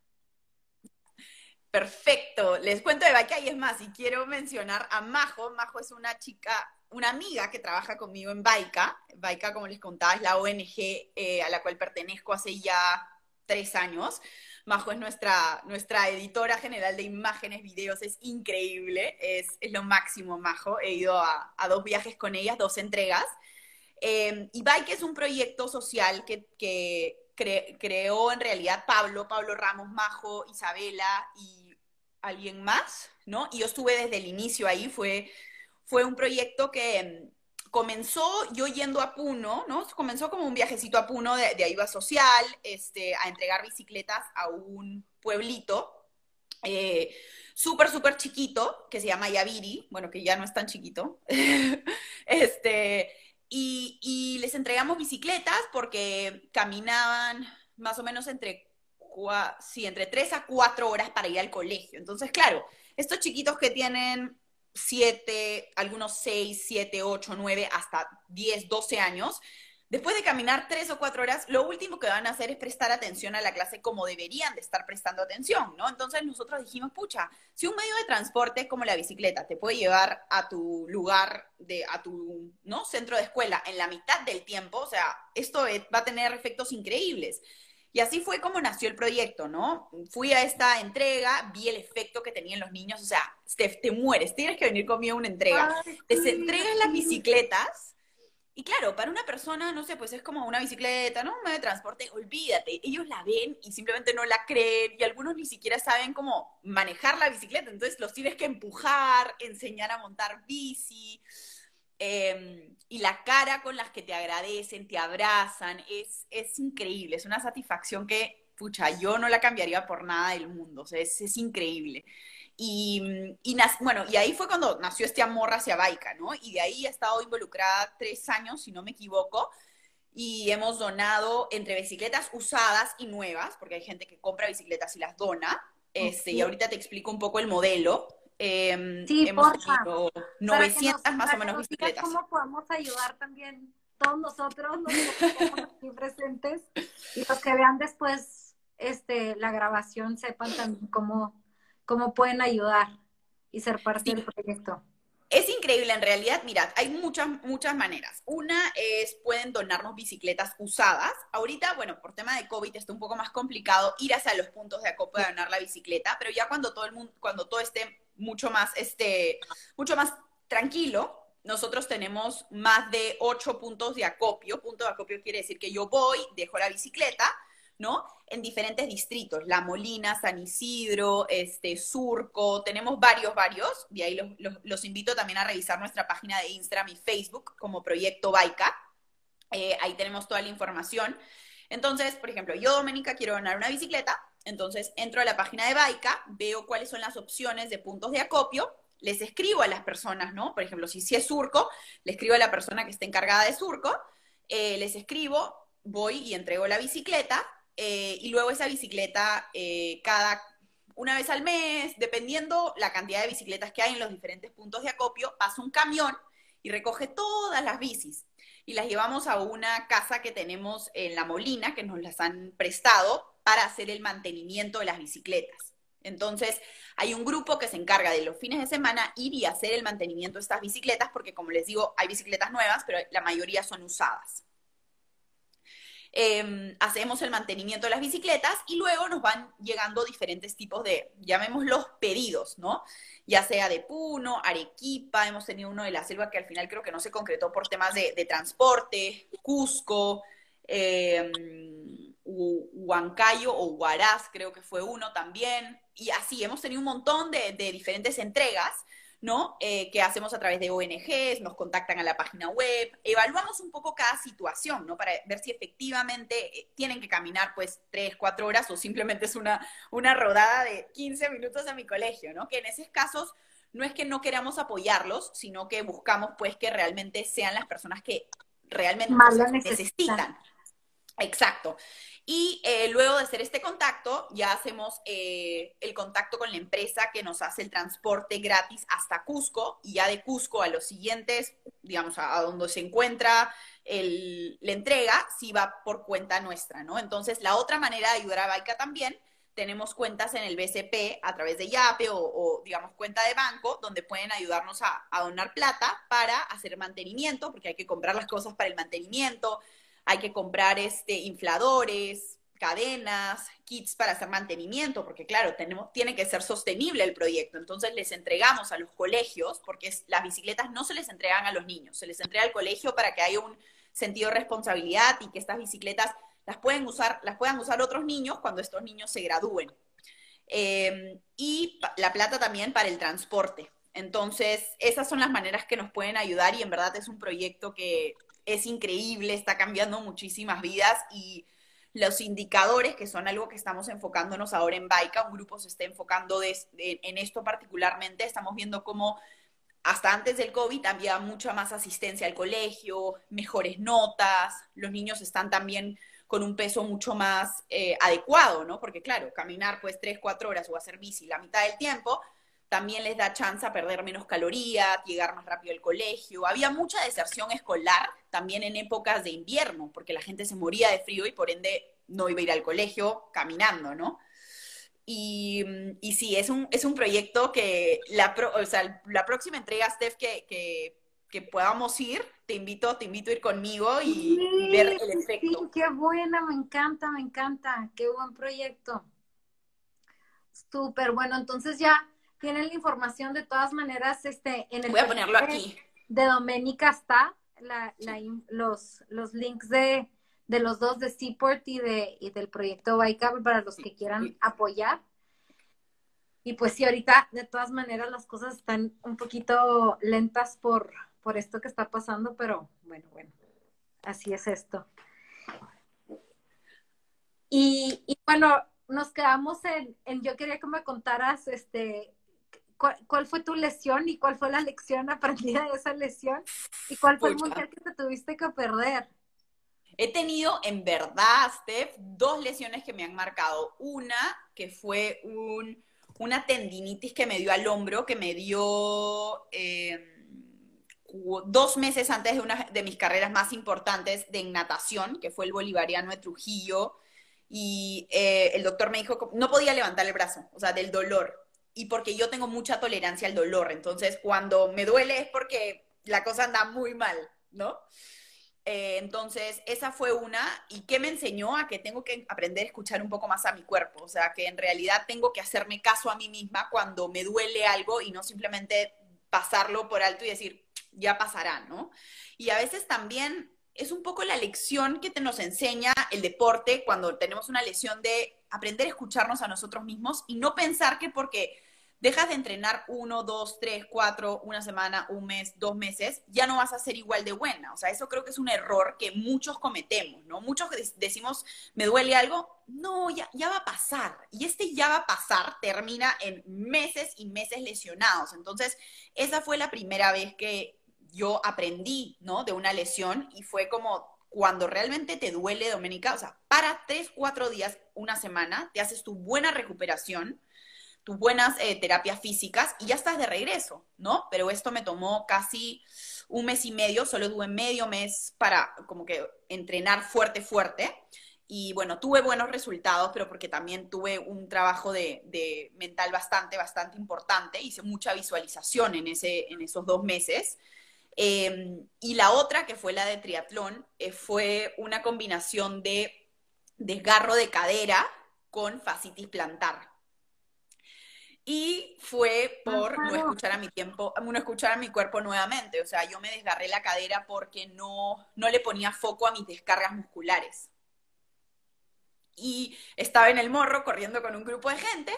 Perfecto. Les cuento de Baika y es más, y quiero mencionar a Majo. Majo es una chica una amiga que trabaja conmigo en Baika. Baika, como les contaba, es la ONG eh, a la cual pertenezco hace ya tres años. Majo es nuestra, nuestra editora general de imágenes, videos, es increíble, es, es lo máximo, Majo. He ido a, a dos viajes con ellas, dos entregas. Y Baika es un proyecto social que, que cre creó en realidad Pablo, Pablo Ramos, Majo, Isabela y alguien más, ¿no? Y yo estuve desde el inicio ahí, fue, fue un proyecto que mm, comenzó yo yendo a Puno, ¿no? Comenzó como un viajecito a Puno de, de ayuda social, este, a entregar bicicletas a un pueblito eh, súper, súper chiquito, que se llama Yaviri, bueno, que ya no es tan chiquito, este, y, les entregamos bicicletas porque caminaban más o menos entre, entre 3 a 4 horas para ir al colegio. Entonces, claro, estos chiquitos que tienen 7, algunos 6, 7, 8, 9, hasta 10, 12 años, después de caminar 3 o 4 horas, lo último que van a hacer es prestar atención a la clase como deberían de estar prestando atención, ¿no? Entonces nosotros dijimos, pucha, si un medio de transporte como la bicicleta te puede llevar a tu lugar, de, a tu ¿no? centro de escuela en la mitad del tiempo, o sea, esto va a tener efectos increíbles. Y así fue como nació el proyecto, ¿no? Fui a esta entrega, vi el efecto que tenían los niños, o sea, te, te mueres, tienes que venir conmigo a una entrega. Ay, Les entregas las bicicletas y claro, para una persona, no sé, pues es como una bicicleta, ¿no? Un medio de transporte, olvídate, ellos la ven y simplemente no la creen y algunos ni siquiera saben cómo manejar la bicicleta, entonces los tienes que empujar, enseñar a montar bici. Eh, y la cara con las que te agradecen, te abrazan, es, es increíble, es una satisfacción que, pucha, yo no la cambiaría por nada del mundo, o sea, es, es increíble. Y, y bueno, y ahí fue cuando nació este amor hacia Baika, ¿no? Y de ahí he estado involucrada tres años, si no me equivoco, y hemos donado entre bicicletas usadas y nuevas, porque hay gente que compra bicicletas y las dona, este, y ahorita te explico un poco el modelo, eh, sí, hemos tenido 900 nos, más o menos bicicletas. ¿Cómo podemos ayudar también todos nosotros, los que estamos aquí presentes, y los que vean después este, la grabación sepan también cómo, cómo pueden ayudar y ser parte sí. del proyecto? Es increíble, en realidad, mirad, hay muchas, muchas maneras. Una es, pueden donarnos bicicletas usadas. Ahorita, bueno, por tema de COVID está un poco más complicado ir hacia los puntos de acopio de donar la bicicleta, pero ya cuando todo el mundo, cuando todo esté mucho más, este, mucho más tranquilo, nosotros tenemos más de ocho puntos de acopio. Punto de acopio quiere decir que yo voy, dejo la bicicleta, ¿no? En diferentes distritos, La Molina, San Isidro, este, Surco, tenemos varios, varios, y ahí los, los, invito también a revisar nuestra página de Instagram y Facebook como Proyecto Baica. Eh, ahí tenemos toda la información. Entonces, por ejemplo, yo, Doménica, quiero donar una bicicleta, entonces entro a la página de Baica, veo cuáles son las opciones de puntos de acopio, les escribo a las personas, ¿no? Por ejemplo, si, si es surco, le escribo a la persona que esté encargada de surco, eh, les escribo, voy y entrego la bicicleta, eh, y luego esa bicicleta eh, cada una vez al mes, dependiendo la cantidad de bicicletas que hay en los diferentes puntos de acopio, pasa un camión y recoge todas las bicis y las llevamos a una casa que tenemos en La Molina, que nos las han prestado para hacer el mantenimiento de las bicicletas. Entonces, hay un grupo que se encarga de los fines de semana ir y hacer el mantenimiento de estas bicicletas, porque como les digo, hay bicicletas nuevas, pero la mayoría son usadas. Eh, hacemos el mantenimiento de las bicicletas y luego nos van llegando diferentes tipos de, llamémoslos pedidos, ¿no? Ya sea de Puno, Arequipa, hemos tenido uno de la selva que al final creo que no se concretó por temas de, transporte, Cusco, eh, Huancayo o Huaraz, creo que fue uno también, y así hemos tenido un montón de diferentes entregas ¿no? Eh, que hacemos a través de ONGs, nos contactan a la página web, evaluamos un poco cada situación, ¿no? Para ver si efectivamente eh, tienen que caminar pues tres, cuatro horas o simplemente es una, una rodada de 15 minutos a mi colegio, ¿no? Que en esos casos no es que no queramos apoyarlos, sino que buscamos pues que realmente sean las personas que realmente necesitan. necesitan. Exacto. Y eh, luego de hacer este contacto, ya hacemos eh, el contacto con la empresa que nos hace el transporte gratis hasta Cusco y ya de Cusco a los siguientes, digamos, a, a donde se encuentra el, la entrega, sí va por cuenta nuestra, ¿no? Entonces, la otra manera de ayudar a Baika también tenemos cuentas en el BCP a través de YAPE o, digamos, cuenta de banco, donde pueden ayudarnos a, donar plata para hacer mantenimiento, porque hay que comprar las cosas para el mantenimiento, hay que comprar este, infladores, cadenas, kits para hacer mantenimiento, porque claro, tenemos, tiene que ser sostenible el proyecto. Entonces les entregamos a los colegios, porque las bicicletas no se les entregan a los niños, se les entrega al colegio para que haya un sentido de responsabilidad y que estas bicicletas las pueden usar, las puedan usar otros niños cuando estos niños se gradúen. Em, y la plata también para el transporte. Entonces, esas son las maneras que nos pueden ayudar y en verdad es un proyecto que es increíble, está cambiando muchísimas vidas y los indicadores, que son algo que estamos enfocándonos ahora en Baika, un grupo se está enfocando en esto particularmente, estamos viendo cómo hasta antes del COVID había mucha más asistencia al colegio, mejores notas, los niños están también con un peso mucho más eh, adecuado, ¿no? Porque claro, caminar pues tres, cuatro horas o hacer bici la mitad del tiempo también les da chance a perder menos calorías, llegar más rápido al colegio. Había mucha deserción escolar también en épocas de invierno, porque la gente se moría de frío y por ende no iba a ir al colegio caminando, ¿no? Y, y sí, es un, es un proyecto que la, o sea, la próxima entrega, Steph, que, que que podamos ir, te invito, te invito a ir conmigo y, ver el efecto. Sí, qué buena, me encanta, me encanta, qué buen proyecto. Súper, bueno, entonces ya tienen la información de todas maneras, este, en el Voy a ponerlo aquí. De Doménica está la, la, los, los links de, de los dos de Seaport y, de, y del proyecto Bike para los que quieran apoyar. Y pues sí, ahorita de todas maneras las cosas están un poquito lentas por, por esto que está pasando, pero bueno, bueno, así es esto. Y, bueno, nos quedamos en, yo quería que me contaras, este, cuál, fue tu lesión y cuál fue la lección aprendida de esa lesión y cuál fue el mundial que te tuviste que perder. He tenido, en verdad, Steph, dos lesiones que me han marcado. Una, que fue un, una tendinitis que me dio al hombro, que me dio... Eh, dos meses antes de una de mis carreras más importantes de natación, que fue el bolivariano de Trujillo, y eh, el doctor me dijo que no podía levantar el brazo, o sea, del dolor, y porque yo tengo mucha tolerancia al dolor, entonces cuando me duele es porque la cosa anda muy mal, ¿no? Eh, entonces, esa fue una, y que me enseñó a que tengo que aprender a escuchar un poco más a mi cuerpo, o sea, que en realidad tengo que hacerme caso a mí misma cuando me duele algo y no simplemente pasarlo por alto y decir, ya pasará, ¿no? Y a veces también es un poco la lección que te nos enseña el deporte cuando tenemos una lesión de aprender a escucharnos a nosotros mismos y no pensar que porque dejas de entrenar uno, dos, tres, cuatro, una semana, un mes, dos meses, ya no vas a ser igual de buena. O sea, eso creo que es un error que muchos cometemos, ¿no? Muchos decimos, me duele algo, no, ya, ya va a pasar. Y este ya va a pasar termina en meses y meses lesionados. Entonces, esa fue la primera vez que yo aprendí, ¿no? De una lesión y fue como cuando realmente te duele, Doménica, o sea, para tres, cuatro días, una semana, te haces tu buena recuperación, tus buenas eh, terapias físicas y ya estás de regreso, ¿no? Pero esto me tomó casi un mes y medio, solo tuve medio mes para como que entrenar fuerte, fuerte. Y bueno, tuve buenos resultados, pero porque también tuve un trabajo de, mental bastante, bastante importante. Hice mucha visualización en, ese, en esos dos meses. Em, y la otra, que fue la de triatlón, eh, fue una combinación de desgarro de cadera con fascitis plantar. Y fue por no escuchar a mi tiempo, no escuchar a mi cuerpo nuevamente. O sea, yo me desgarré la cadera porque no, no le ponía foco a mis descargas musculares. Y estaba en el morro corriendo con un grupo de gente.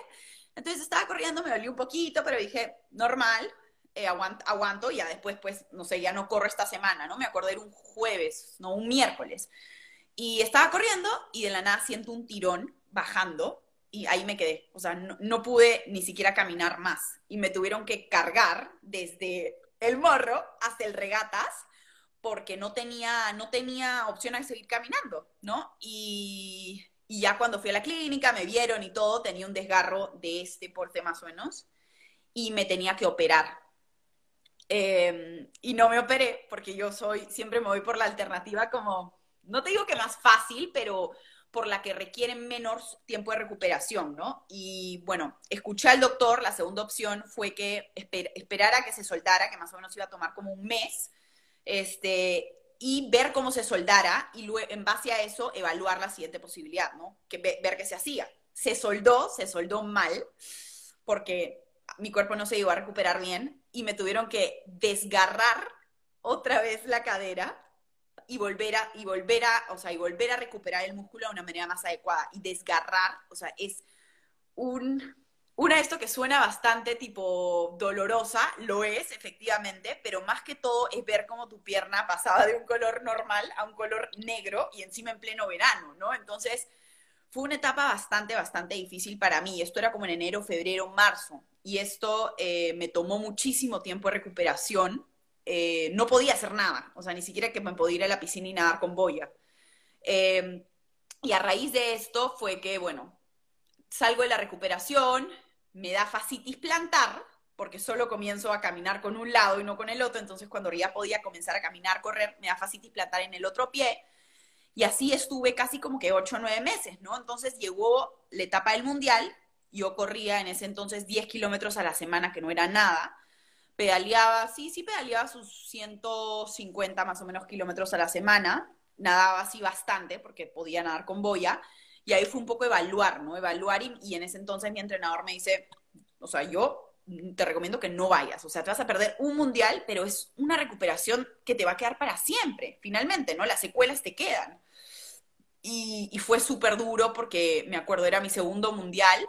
Entonces estaba corriendo, me dolió un poquito, pero dije, normal, eh, aguanto, y ya después, pues, no sé, ya no corro esta semana, ¿no? Me acordé era un jueves, no, un miércoles. Y estaba corriendo y de la nada siento un tirón bajando y ahí me quedé. O sea, no, pude ni siquiera caminar más. Y me tuvieron que cargar desde el morro hasta el regatas porque no tenía, no tenía opción a seguir caminando, ¿no? Y, y ya cuando fui a la clínica me vieron y todo, tenía un desgarro de este porte más o menos y me tenía que operar. Em, y no me operé porque yo soy, siempre me voy por la alternativa como, no te digo que más fácil, pero por la que requieren menos tiempo de recuperación, ¿no? Y bueno, escuché al doctor, la segunda opción fue que esperara que se soltara, que más o menos iba a tomar como un mes, este, y ver cómo se soldara y luego, en base a eso, evaluar la siguiente posibilidad, ¿no? Que ver qué se hacía. Se soldó, se soldó mal, porque mi cuerpo no se iba a recuperar bien y me tuvieron que desgarrar otra vez la cadera y volver a, y volver a, o sea, y volver a recuperar el músculo de una manera más adecuada y desgarrar, o sea, es un, una esto que suena bastante tipo dolorosa, lo es efectivamente, pero más que todo es ver cómo tu pierna pasaba de un color normal a un color negro y encima en pleno verano, ¿no? Entonces, fue una etapa bastante, bastante difícil para mí. Esto era como en enero, febrero, marzo. Y esto eh, me tomó muchísimo tiempo de recuperación. Eh, no podía hacer nada, o sea, ni siquiera que me podía ir a la piscina y nadar con boya. Em, y a raíz de esto fue que, bueno, salgo de la recuperación, me da fascitis plantar, porque solo comienzo a caminar con un lado y no con el otro, entonces cuando ya podía comenzar a caminar, correr, me da fascitis plantar en el otro pie, y así estuve casi como que ocho o nueve meses, ¿no? Entonces llegó la etapa del mundial, yo corría en ese entonces 10 kilómetros a la semana, que no era nada, pedaleaba, sí, sí pedaleaba sus 150 más o menos kilómetros a la semana, nadaba así bastante porque podía nadar con boya, y ahí fue un poco evaluar, ¿no? Evaluar y, en ese entonces mi entrenador me dice, o sea, yo te recomiendo que no vayas, o sea, te vas a perder un mundial, pero es una recuperación que te va a quedar para siempre, finalmente, ¿no? Las secuelas te quedan. Y, y fue súper duro porque me acuerdo, era mi segundo mundial,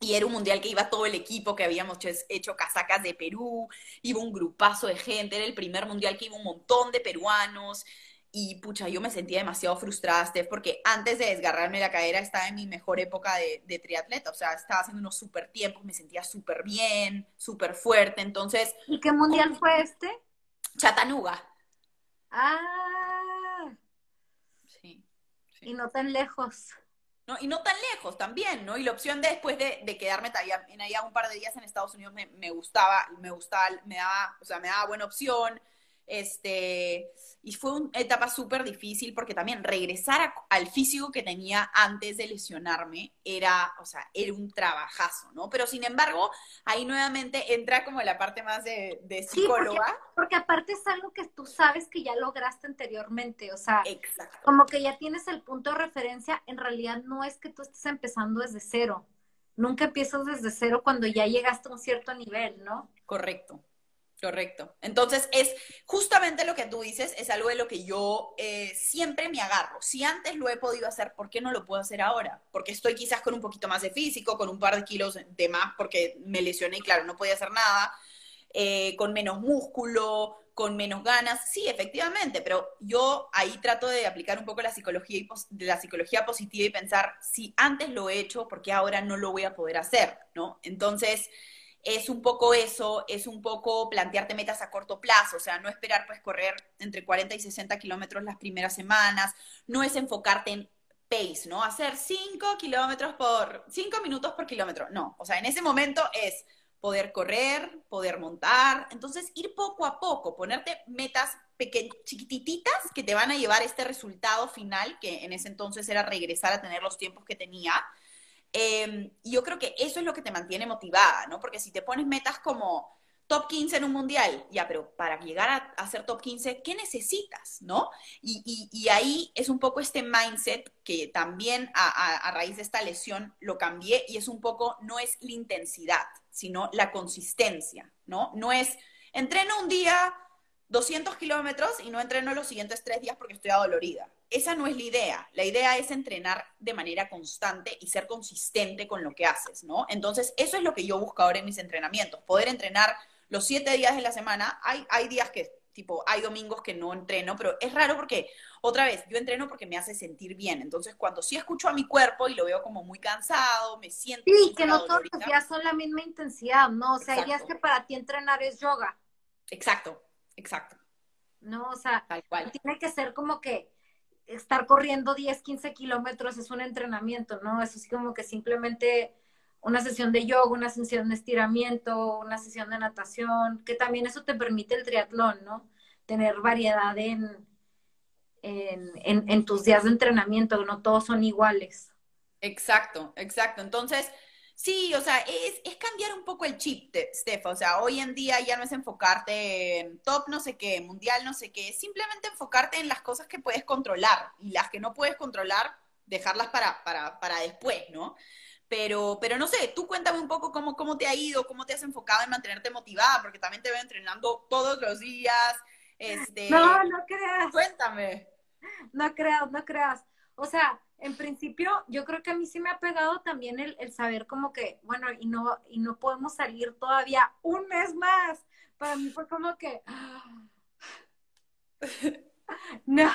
y era un mundial que iba todo el equipo, que habíamos hecho casacas de Perú, iba un grupazo de gente, era el primer mundial que iba un montón de peruanos. Y pucha, yo me sentía demasiado frustrada, Steph, porque antes de desgarrarme la cadera estaba en mi mejor época de, de triatleta. O sea, estaba haciendo unos super tiempos, me sentía súper bien, súper fuerte. Entonces. ¿Y qué mundial fue este? Chattanooga. Ah. Sí. Y no tan lejos. Y no tan lejos también, ¿no? Y la opción después de, de quedarme en allá un par de días en Estados Unidos me, me, gustaba, me gustaba, me daba, o sea, me daba buena opción. Este, y fue una etapa súper difícil porque también regresar al físico que tenía antes de lesionarme era, o sea, era un trabajazo, ¿no? Pero sin embargo, ahí nuevamente entra como la parte más de, de psicóloga. Sí, porque, porque, aparte es algo que tú sabes que ya lograste anteriormente, o sea, Exacto. como que ya tienes el punto de referencia, en realidad no es que tú estés empezando desde cero. Nunca empiezas desde cero cuando ya llegaste a un cierto nivel, ¿no? Correcto. Correcto. Entonces, es justamente lo que tú dices, es algo de lo que yo eh, siempre me agarro. Si antes lo he podido hacer, ¿por qué no lo puedo hacer ahora? Porque estoy quizás con un poquito más de físico, con un par de kilos de más, porque me lesioné y claro, no podía hacer nada, eh, con menos músculo, con menos ganas. Sí, efectivamente, pero yo ahí trato de aplicar un poco la psicología, y la psicología positiva y pensar, si antes lo he hecho, ¿por qué ahora no lo voy a poder hacer? ¿No? Entonces es un poco eso, es un poco plantearte metas a corto plazo, o sea, no esperar pues correr entre 40 y 60 kilómetros las primeras semanas, no es enfocarte en pace, ¿no? Hacer 5 kilómetros por, 5 minutos por kilómetro, no, o sea, en ese momento es poder correr, poder montar, entonces ir poco a poco, ponerte metas chiquititas que te van a llevar este resultado final, que en ese entonces era regresar a tener los tiempos que tenía, y yo creo que eso es lo que te mantiene motivada, ¿no? Porque si te pones metas como top 15 en un mundial, ya, pero para llegar a, ser top 15, ¿qué necesitas, no? Y, y, ahí es un poco este mindset que también a, a, a, raíz de esta lesión lo cambié y es un poco, no es la intensidad, sino la consistencia, ¿no? No es, entreno un día 200 kilómetros y no entreno los siguientes tres días porque estoy adolorida esa no es la idea. La idea es entrenar de manera constante y ser consistente con lo que haces, ¿no? Entonces, eso es lo que yo busco ahora en mis entrenamientos, poder entrenar los siete días de la semana. Hay, hay días que, tipo, hay domingos que no entreno, pero es raro porque, otra vez, yo entreno porque me hace sentir bien. Entonces, cuando sí escucho a mi cuerpo y lo veo como muy cansado, me siento... Sí, que no todos los días son la misma intensidad, ¿no? O sea, hay días que para ti entrenar es yoga. Exacto, exacto. No, o sea, Tal cual. tiene que ser como que estar corriendo 10, 15 kilómetros es un entrenamiento, ¿no? Es así como que simplemente una sesión de yoga, una sesión de estiramiento, una sesión de natación, que también eso te permite el triatlón, ¿no? Tener variedad en, en, tus días de entrenamiento, no todos son iguales. Exacto, exacto. Entonces, sí, o sea, es, es cambiar un poco el chip, Stefa. O sea, hoy en día ya no es enfocarte en top no sé qué, mundial no sé qué, es simplemente enfocarte en las cosas que puedes controlar y las que no puedes controlar, dejarlas para, para, para después, ¿no? Pero, pero no sé, tú cuéntame un poco cómo, cómo te ha ido, cómo te has enfocado en mantenerte motivada, porque también te veo entrenando todos los días. Este, no, no creas. Cuéntame. No creas, no creas. O sea, en principio, yo creo que a mí sí me ha pegado también el, el saber como que, bueno, y no, y no podemos salir todavía un mes más. Para mí fue como que, no.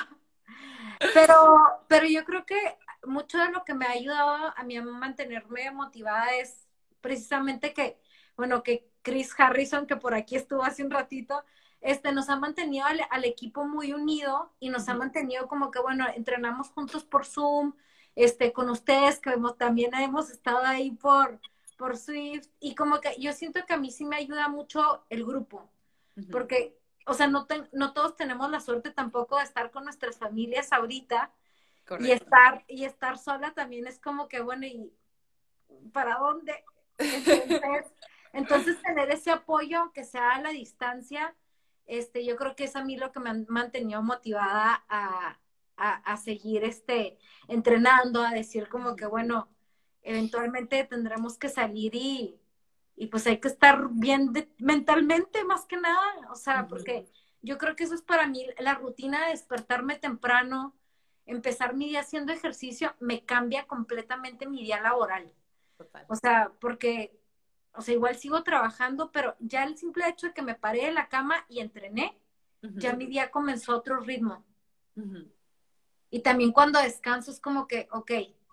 Pero, pero yo creo que mucho de lo que me ha ayudado a mí a mantenerme motivada es precisamente que, bueno, que Chris Harrison, que por aquí estuvo hace un ratito, este, nos ha mantenido al, equipo muy unido y nos ha mantenido como que, bueno, entrenamos juntos por Zoom, este, con ustedes, que también hemos estado ahí por, por Swift, y como que yo siento que a mí sí me ayuda mucho el grupo, porque, o sea, no, no todos tenemos la suerte tampoco de estar con nuestras familias ahorita, y estar, y estar sola también es como que, bueno, ¿y para dónde? Entonces, tener ese apoyo, aunque sea a la distancia, este, yo creo que es a mí lo que me ha mantenido motivada a, a, seguir este, entrenando, a decir como que, bueno, eventualmente tendremos que salir y, y pues hay que estar bien mentalmente más que nada, o sea, porque yo creo que eso es para mí la rutina de despertarme temprano, empezar mi día haciendo ejercicio me cambia completamente mi día laboral. O sea, porque, o sea, igual sigo trabajando, pero ya el simple hecho de que me paré de la cama y entrené, ya mi día comenzó otro ritmo. Y también cuando descanso es como que, ok,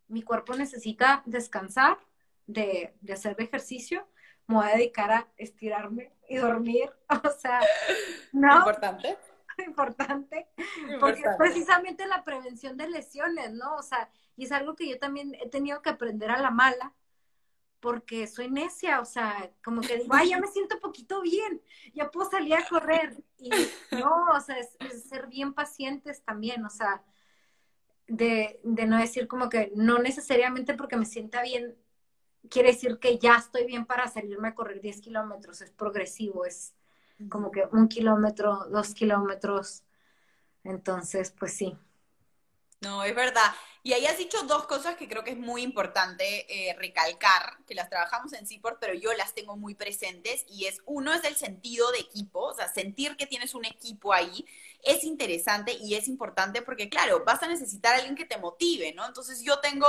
mi cuerpo necesita descansar de, de hacer ejercicio, me voy a dedicar a estirarme y dormir. O sea, no. Importante. importante, porque es precisamente la prevención de lesiones, ¿no? O sea, y es algo que yo también he tenido que aprender a la mala, porque soy necia, o sea, como que digo, ay, ya me siento un poquito bien, ya puedo salir a correr. Y no, o sea, es, ser bien pacientes también, o sea, de, de, no decir como que no necesariamente porque me sienta bien, quiere decir que ya estoy bien para salirme a correr 10 kilómetros, es progresivo, es, como que un kilómetro, dos kilómetros. Entonces, pues sí. No, es verdad. Y ahí has dicho dos cosas que creo que es muy importante eh, recalcar, que las trabajamos en Seaport, pero yo las tengo muy presentes, y es, uno es el sentido de equipo, o sea, sentir que tienes un equipo ahí es interesante y es importante porque, claro, vas a necesitar a alguien que te motive, ¿no? Entonces yo tengo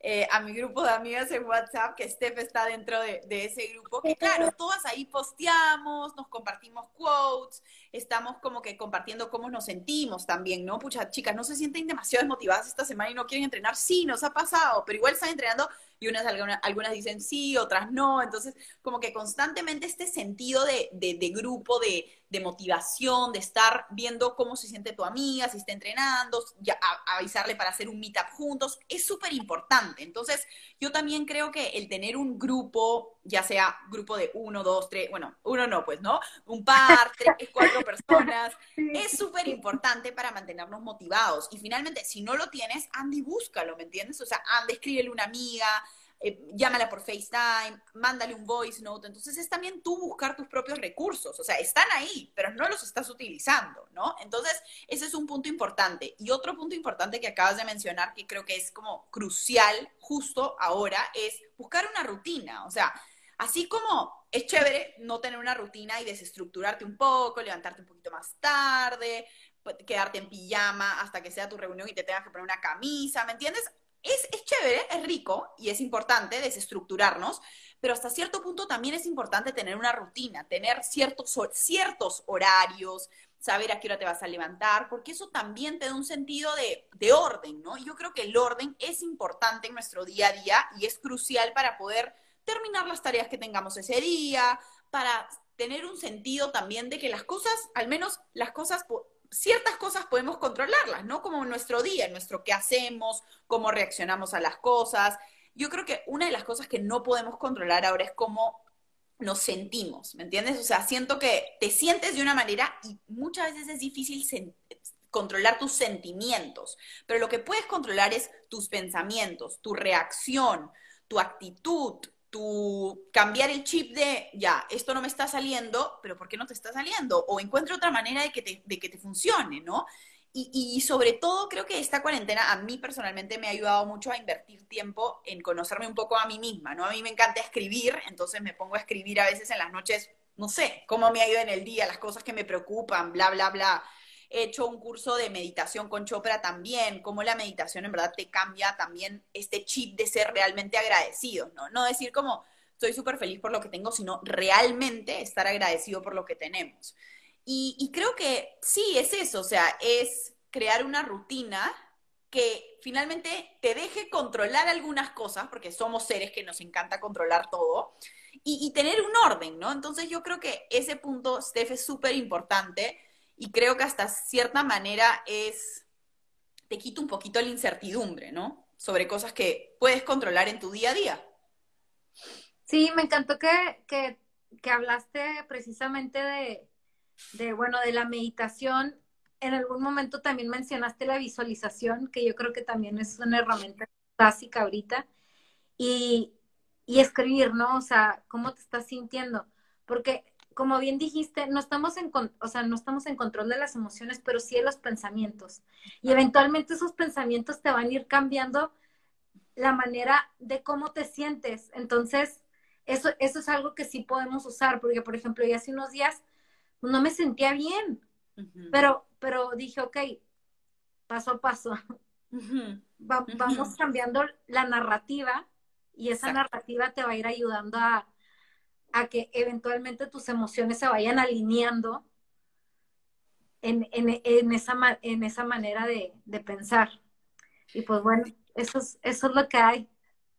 eh, a mi grupo de amigas en WhatsApp, que Steph está dentro de, ese grupo, que claro, todas ahí posteamos, nos compartimos quotes, estamos como que compartiendo cómo nos sentimos también, ¿no? Pucha, chicas, no se sienten demasiado desmotivadas esta semana y no quieren entrenar, sí, nos ha pasado, pero igual están entrenando y unas, algunas, dicen sí, otras no, entonces como que constantemente este sentido de, de grupo, de, motivación, de estar viendo cómo se siente tu amiga, si está entrenando, ya, avisarle para hacer un meetup juntos, es súper importante. Entonces, yo también creo que el tener un grupo, ya sea grupo de uno, dos, tres, bueno, uno no, pues, ¿no? Un par, tres, cuatro personas, es súper importante para mantenernos motivados. Y finalmente, si no lo tienes, Andy, búscalo, ¿me entiendes? O sea, Andy, escríbele una amiga, eh, llámala por FaceTime, mándale un voice note. Entonces es también tú buscar tus propios recursos. O sea, están ahí, pero no los estás utilizando, ¿no? Entonces, ese es un punto importante. Y otro punto importante que acabas de mencionar, que creo que es como crucial justo ahora, es buscar una rutina. O sea, así como es chévere no tener una rutina y desestructurarte un poco, levantarte un poquito más tarde, quedarte en pijama hasta que sea tu reunión y te tengas que poner una camisa, ¿me entiendes? es, chévere, es rico y es importante desestructurarnos, pero hasta cierto punto también es importante tener una rutina, tener ciertos, ciertos horarios, saber a qué hora te vas a levantar, porque eso también te da un sentido de, de orden, ¿no? Yo creo que el orden es importante en nuestro día a día y es crucial para poder terminar las tareas que tengamos ese día, para tener un sentido también de que las cosas, al menos las cosas ciertas cosas podemos controlarlas, ¿no? Como nuestro día, nuestro qué hacemos, cómo reaccionamos a las cosas. Yo creo que una de las cosas que no podemos controlar ahora es cómo nos sentimos, ¿me entiendes? O sea, siento que te sientes de una manera y muchas veces es difícil controlar tus sentimientos, pero lo que puedes controlar es tus pensamientos, tu reacción, tu actitud, cambiar el chip de, ya, esto no me está saliendo, pero ¿por qué no te está saliendo? O encuentra otra manera de que te, de que te funcione, ¿no? Y, sobre todo creo que esta cuarentena a mí personalmente me ha ayudado mucho a invertir tiempo en conocerme un poco a mí misma, ¿no? A mí me encanta escribir, entonces me pongo a escribir a veces en las noches, no sé, cómo me ha ido en el día, las cosas que me preocupan, bla, bla, bla. He hecho un curso de meditación con Chopra también, cómo la meditación en verdad te cambia también este chip de ser realmente agradecido, ¿no? No decir como estoy súper feliz por lo que tengo, sino realmente estar agradecido por lo que tenemos. Y, creo que sí, es eso, o sea, es crear una rutina que finalmente te deje controlar algunas cosas, porque somos seres que nos encanta controlar todo, y, tener un orden, ¿no? Entonces yo creo que ese punto, Steph, es súper importante y creo que hasta cierta manera es, te quita un poquito la incertidumbre, ¿no? Sobre cosas que puedes controlar en tu día a día. Sí, me encantó que, que hablaste precisamente de, de, bueno, de la meditación. En algún momento también mencionaste la visualización, que yo creo que también es una herramienta básica ahorita. Y, y escribir, ¿no? O sea, cómo te estás sintiendo. Porque, como bien dijiste, no estamos en, o sea, no estamos en control de las emociones, pero sí de los pensamientos. Y eventualmente esos pensamientos te van a ir cambiando la manera de cómo te sientes. Entonces, eso, eso es algo que sí podemos usar, porque, por ejemplo, ya hace unos días no me sentía bien. pero, pero dije, ok, paso a paso. vamos cambiando la narrativa y esa narrativa te va a ir ayudando a, a, que eventualmente tus emociones se vayan alineando en, en, en esa, en esa manera de, de, pensar. Y pues bueno, eso es, eso es lo que hay.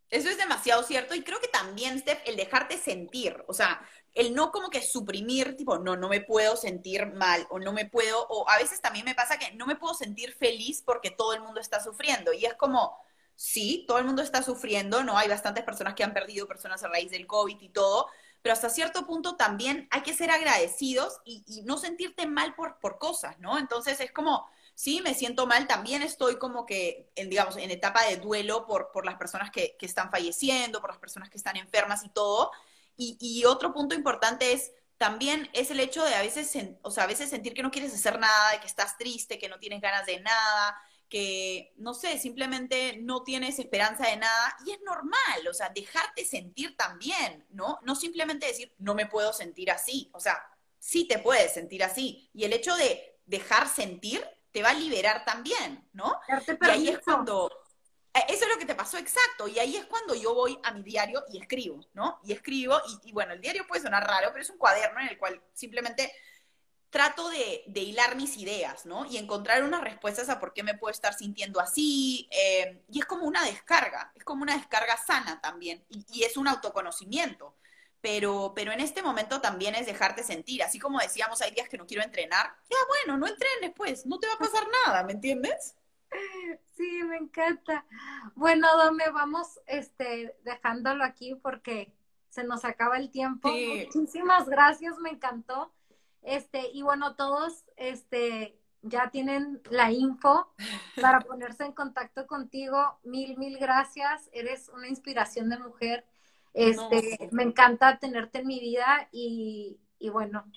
Eso es demasiado cierto y creo que también, Steph, el dejarte sentir, o sea, el no como que suprimir, tipo, no, no me puedo sentir mal o no me puedo, o a veces también me pasa que no me puedo sentir feliz porque todo el mundo está sufriendo y es como, sí, todo el mundo está sufriendo, ¿no? Hay bastantes personas que han perdido personas a raíz del COVID y todo, pero hasta cierto punto también hay que ser agradecidos y, no sentirte mal por, por cosas, ¿no? Entonces es como, sí, me siento mal, también estoy como que, en, digamos, en etapa de duelo por, por las personas que, que están falleciendo, por las personas que están enfermas y todo, y, otro punto importante es también es el hecho de a veces, o sea, a veces sentir que no quieres hacer nada, de que estás triste, que no tienes ganas de nada, que, no sé, simplemente no tienes esperanza de nada. Y es normal, o sea, dejarte sentir también, ¿no? No simplemente decir, no me puedo sentir así. O sea, sí te puedes sentir así. Y el hecho de dejar sentir te va a liberar también, ¿no? Y ahí es cuando eh, eso es lo que te pasó exacto. Y ahí es cuando yo voy a mi diario y escribo, ¿no? Y escribo, y, bueno, el diario puede sonar raro, pero es un cuaderno en el cual simplemente trato de, hilar mis ideas, ¿no? Y encontrar unas respuestas a por qué me puedo estar sintiendo así. Eh, y es como una descarga, es como una descarga sana también. Y, es un autoconocimiento. Pero, pero en este momento también es dejarte sentir. Así como decíamos, hay días que no quiero entrenar. Ya, bueno, no entrenes, pues, no te va a pasar nada, ¿me entiendes? Sí, me encanta. Bueno, Dome, vamos este, dejándolo aquí porque se nos acaba el tiempo. Muchísimas gracias, me encantó. Este, y bueno, todos este, ya tienen la info para ponerse en contacto contigo. Mil, mil gracias. Eres una inspiración de mujer. Este, me encanta tenerte en mi vida y, y bueno,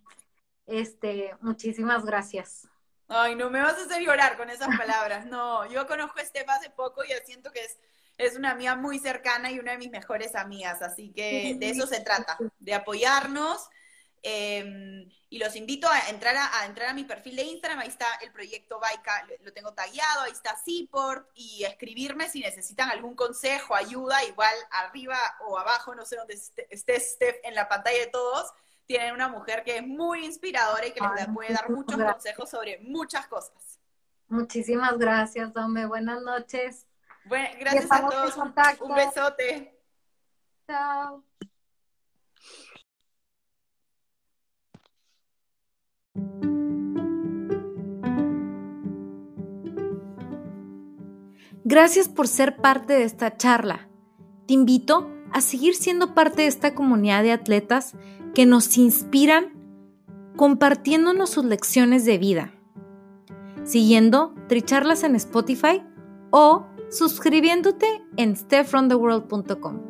este, muchísimas gracias. Ay, no me vas a hacer llorar con esas palabras. No, yo conozco a Estefa hace poco y siento que es, es una amiga muy cercana y una de mis mejores amigas. Así que de eso se trata, de apoyarnos. Em, y los invito a entrar a, entrar a mi perfil de Instagram, ahí está el proyecto Baika, lo tengo tagueado, ahí está Seaport, y escribirme si necesitan algún consejo, ayuda, igual arriba o abajo, no sé dónde esté Steph en la pantalla de todos, tienen una mujer que es muy inspiradora y que les puede dar muchos consejos sobre muchas cosas. Muchísimas gracias, Dome. Buenas noches. Bueno, gracias a todos. Un besote. Chao. Gracias por ser parte de esta charla. Te invito a seguir siendo parte de esta comunidad de atletas que nos inspiran compartiéndonos sus lecciones de vida. siguiendo Tricharlas en Spotify o suscribiéndote en stepfromtheworld.com.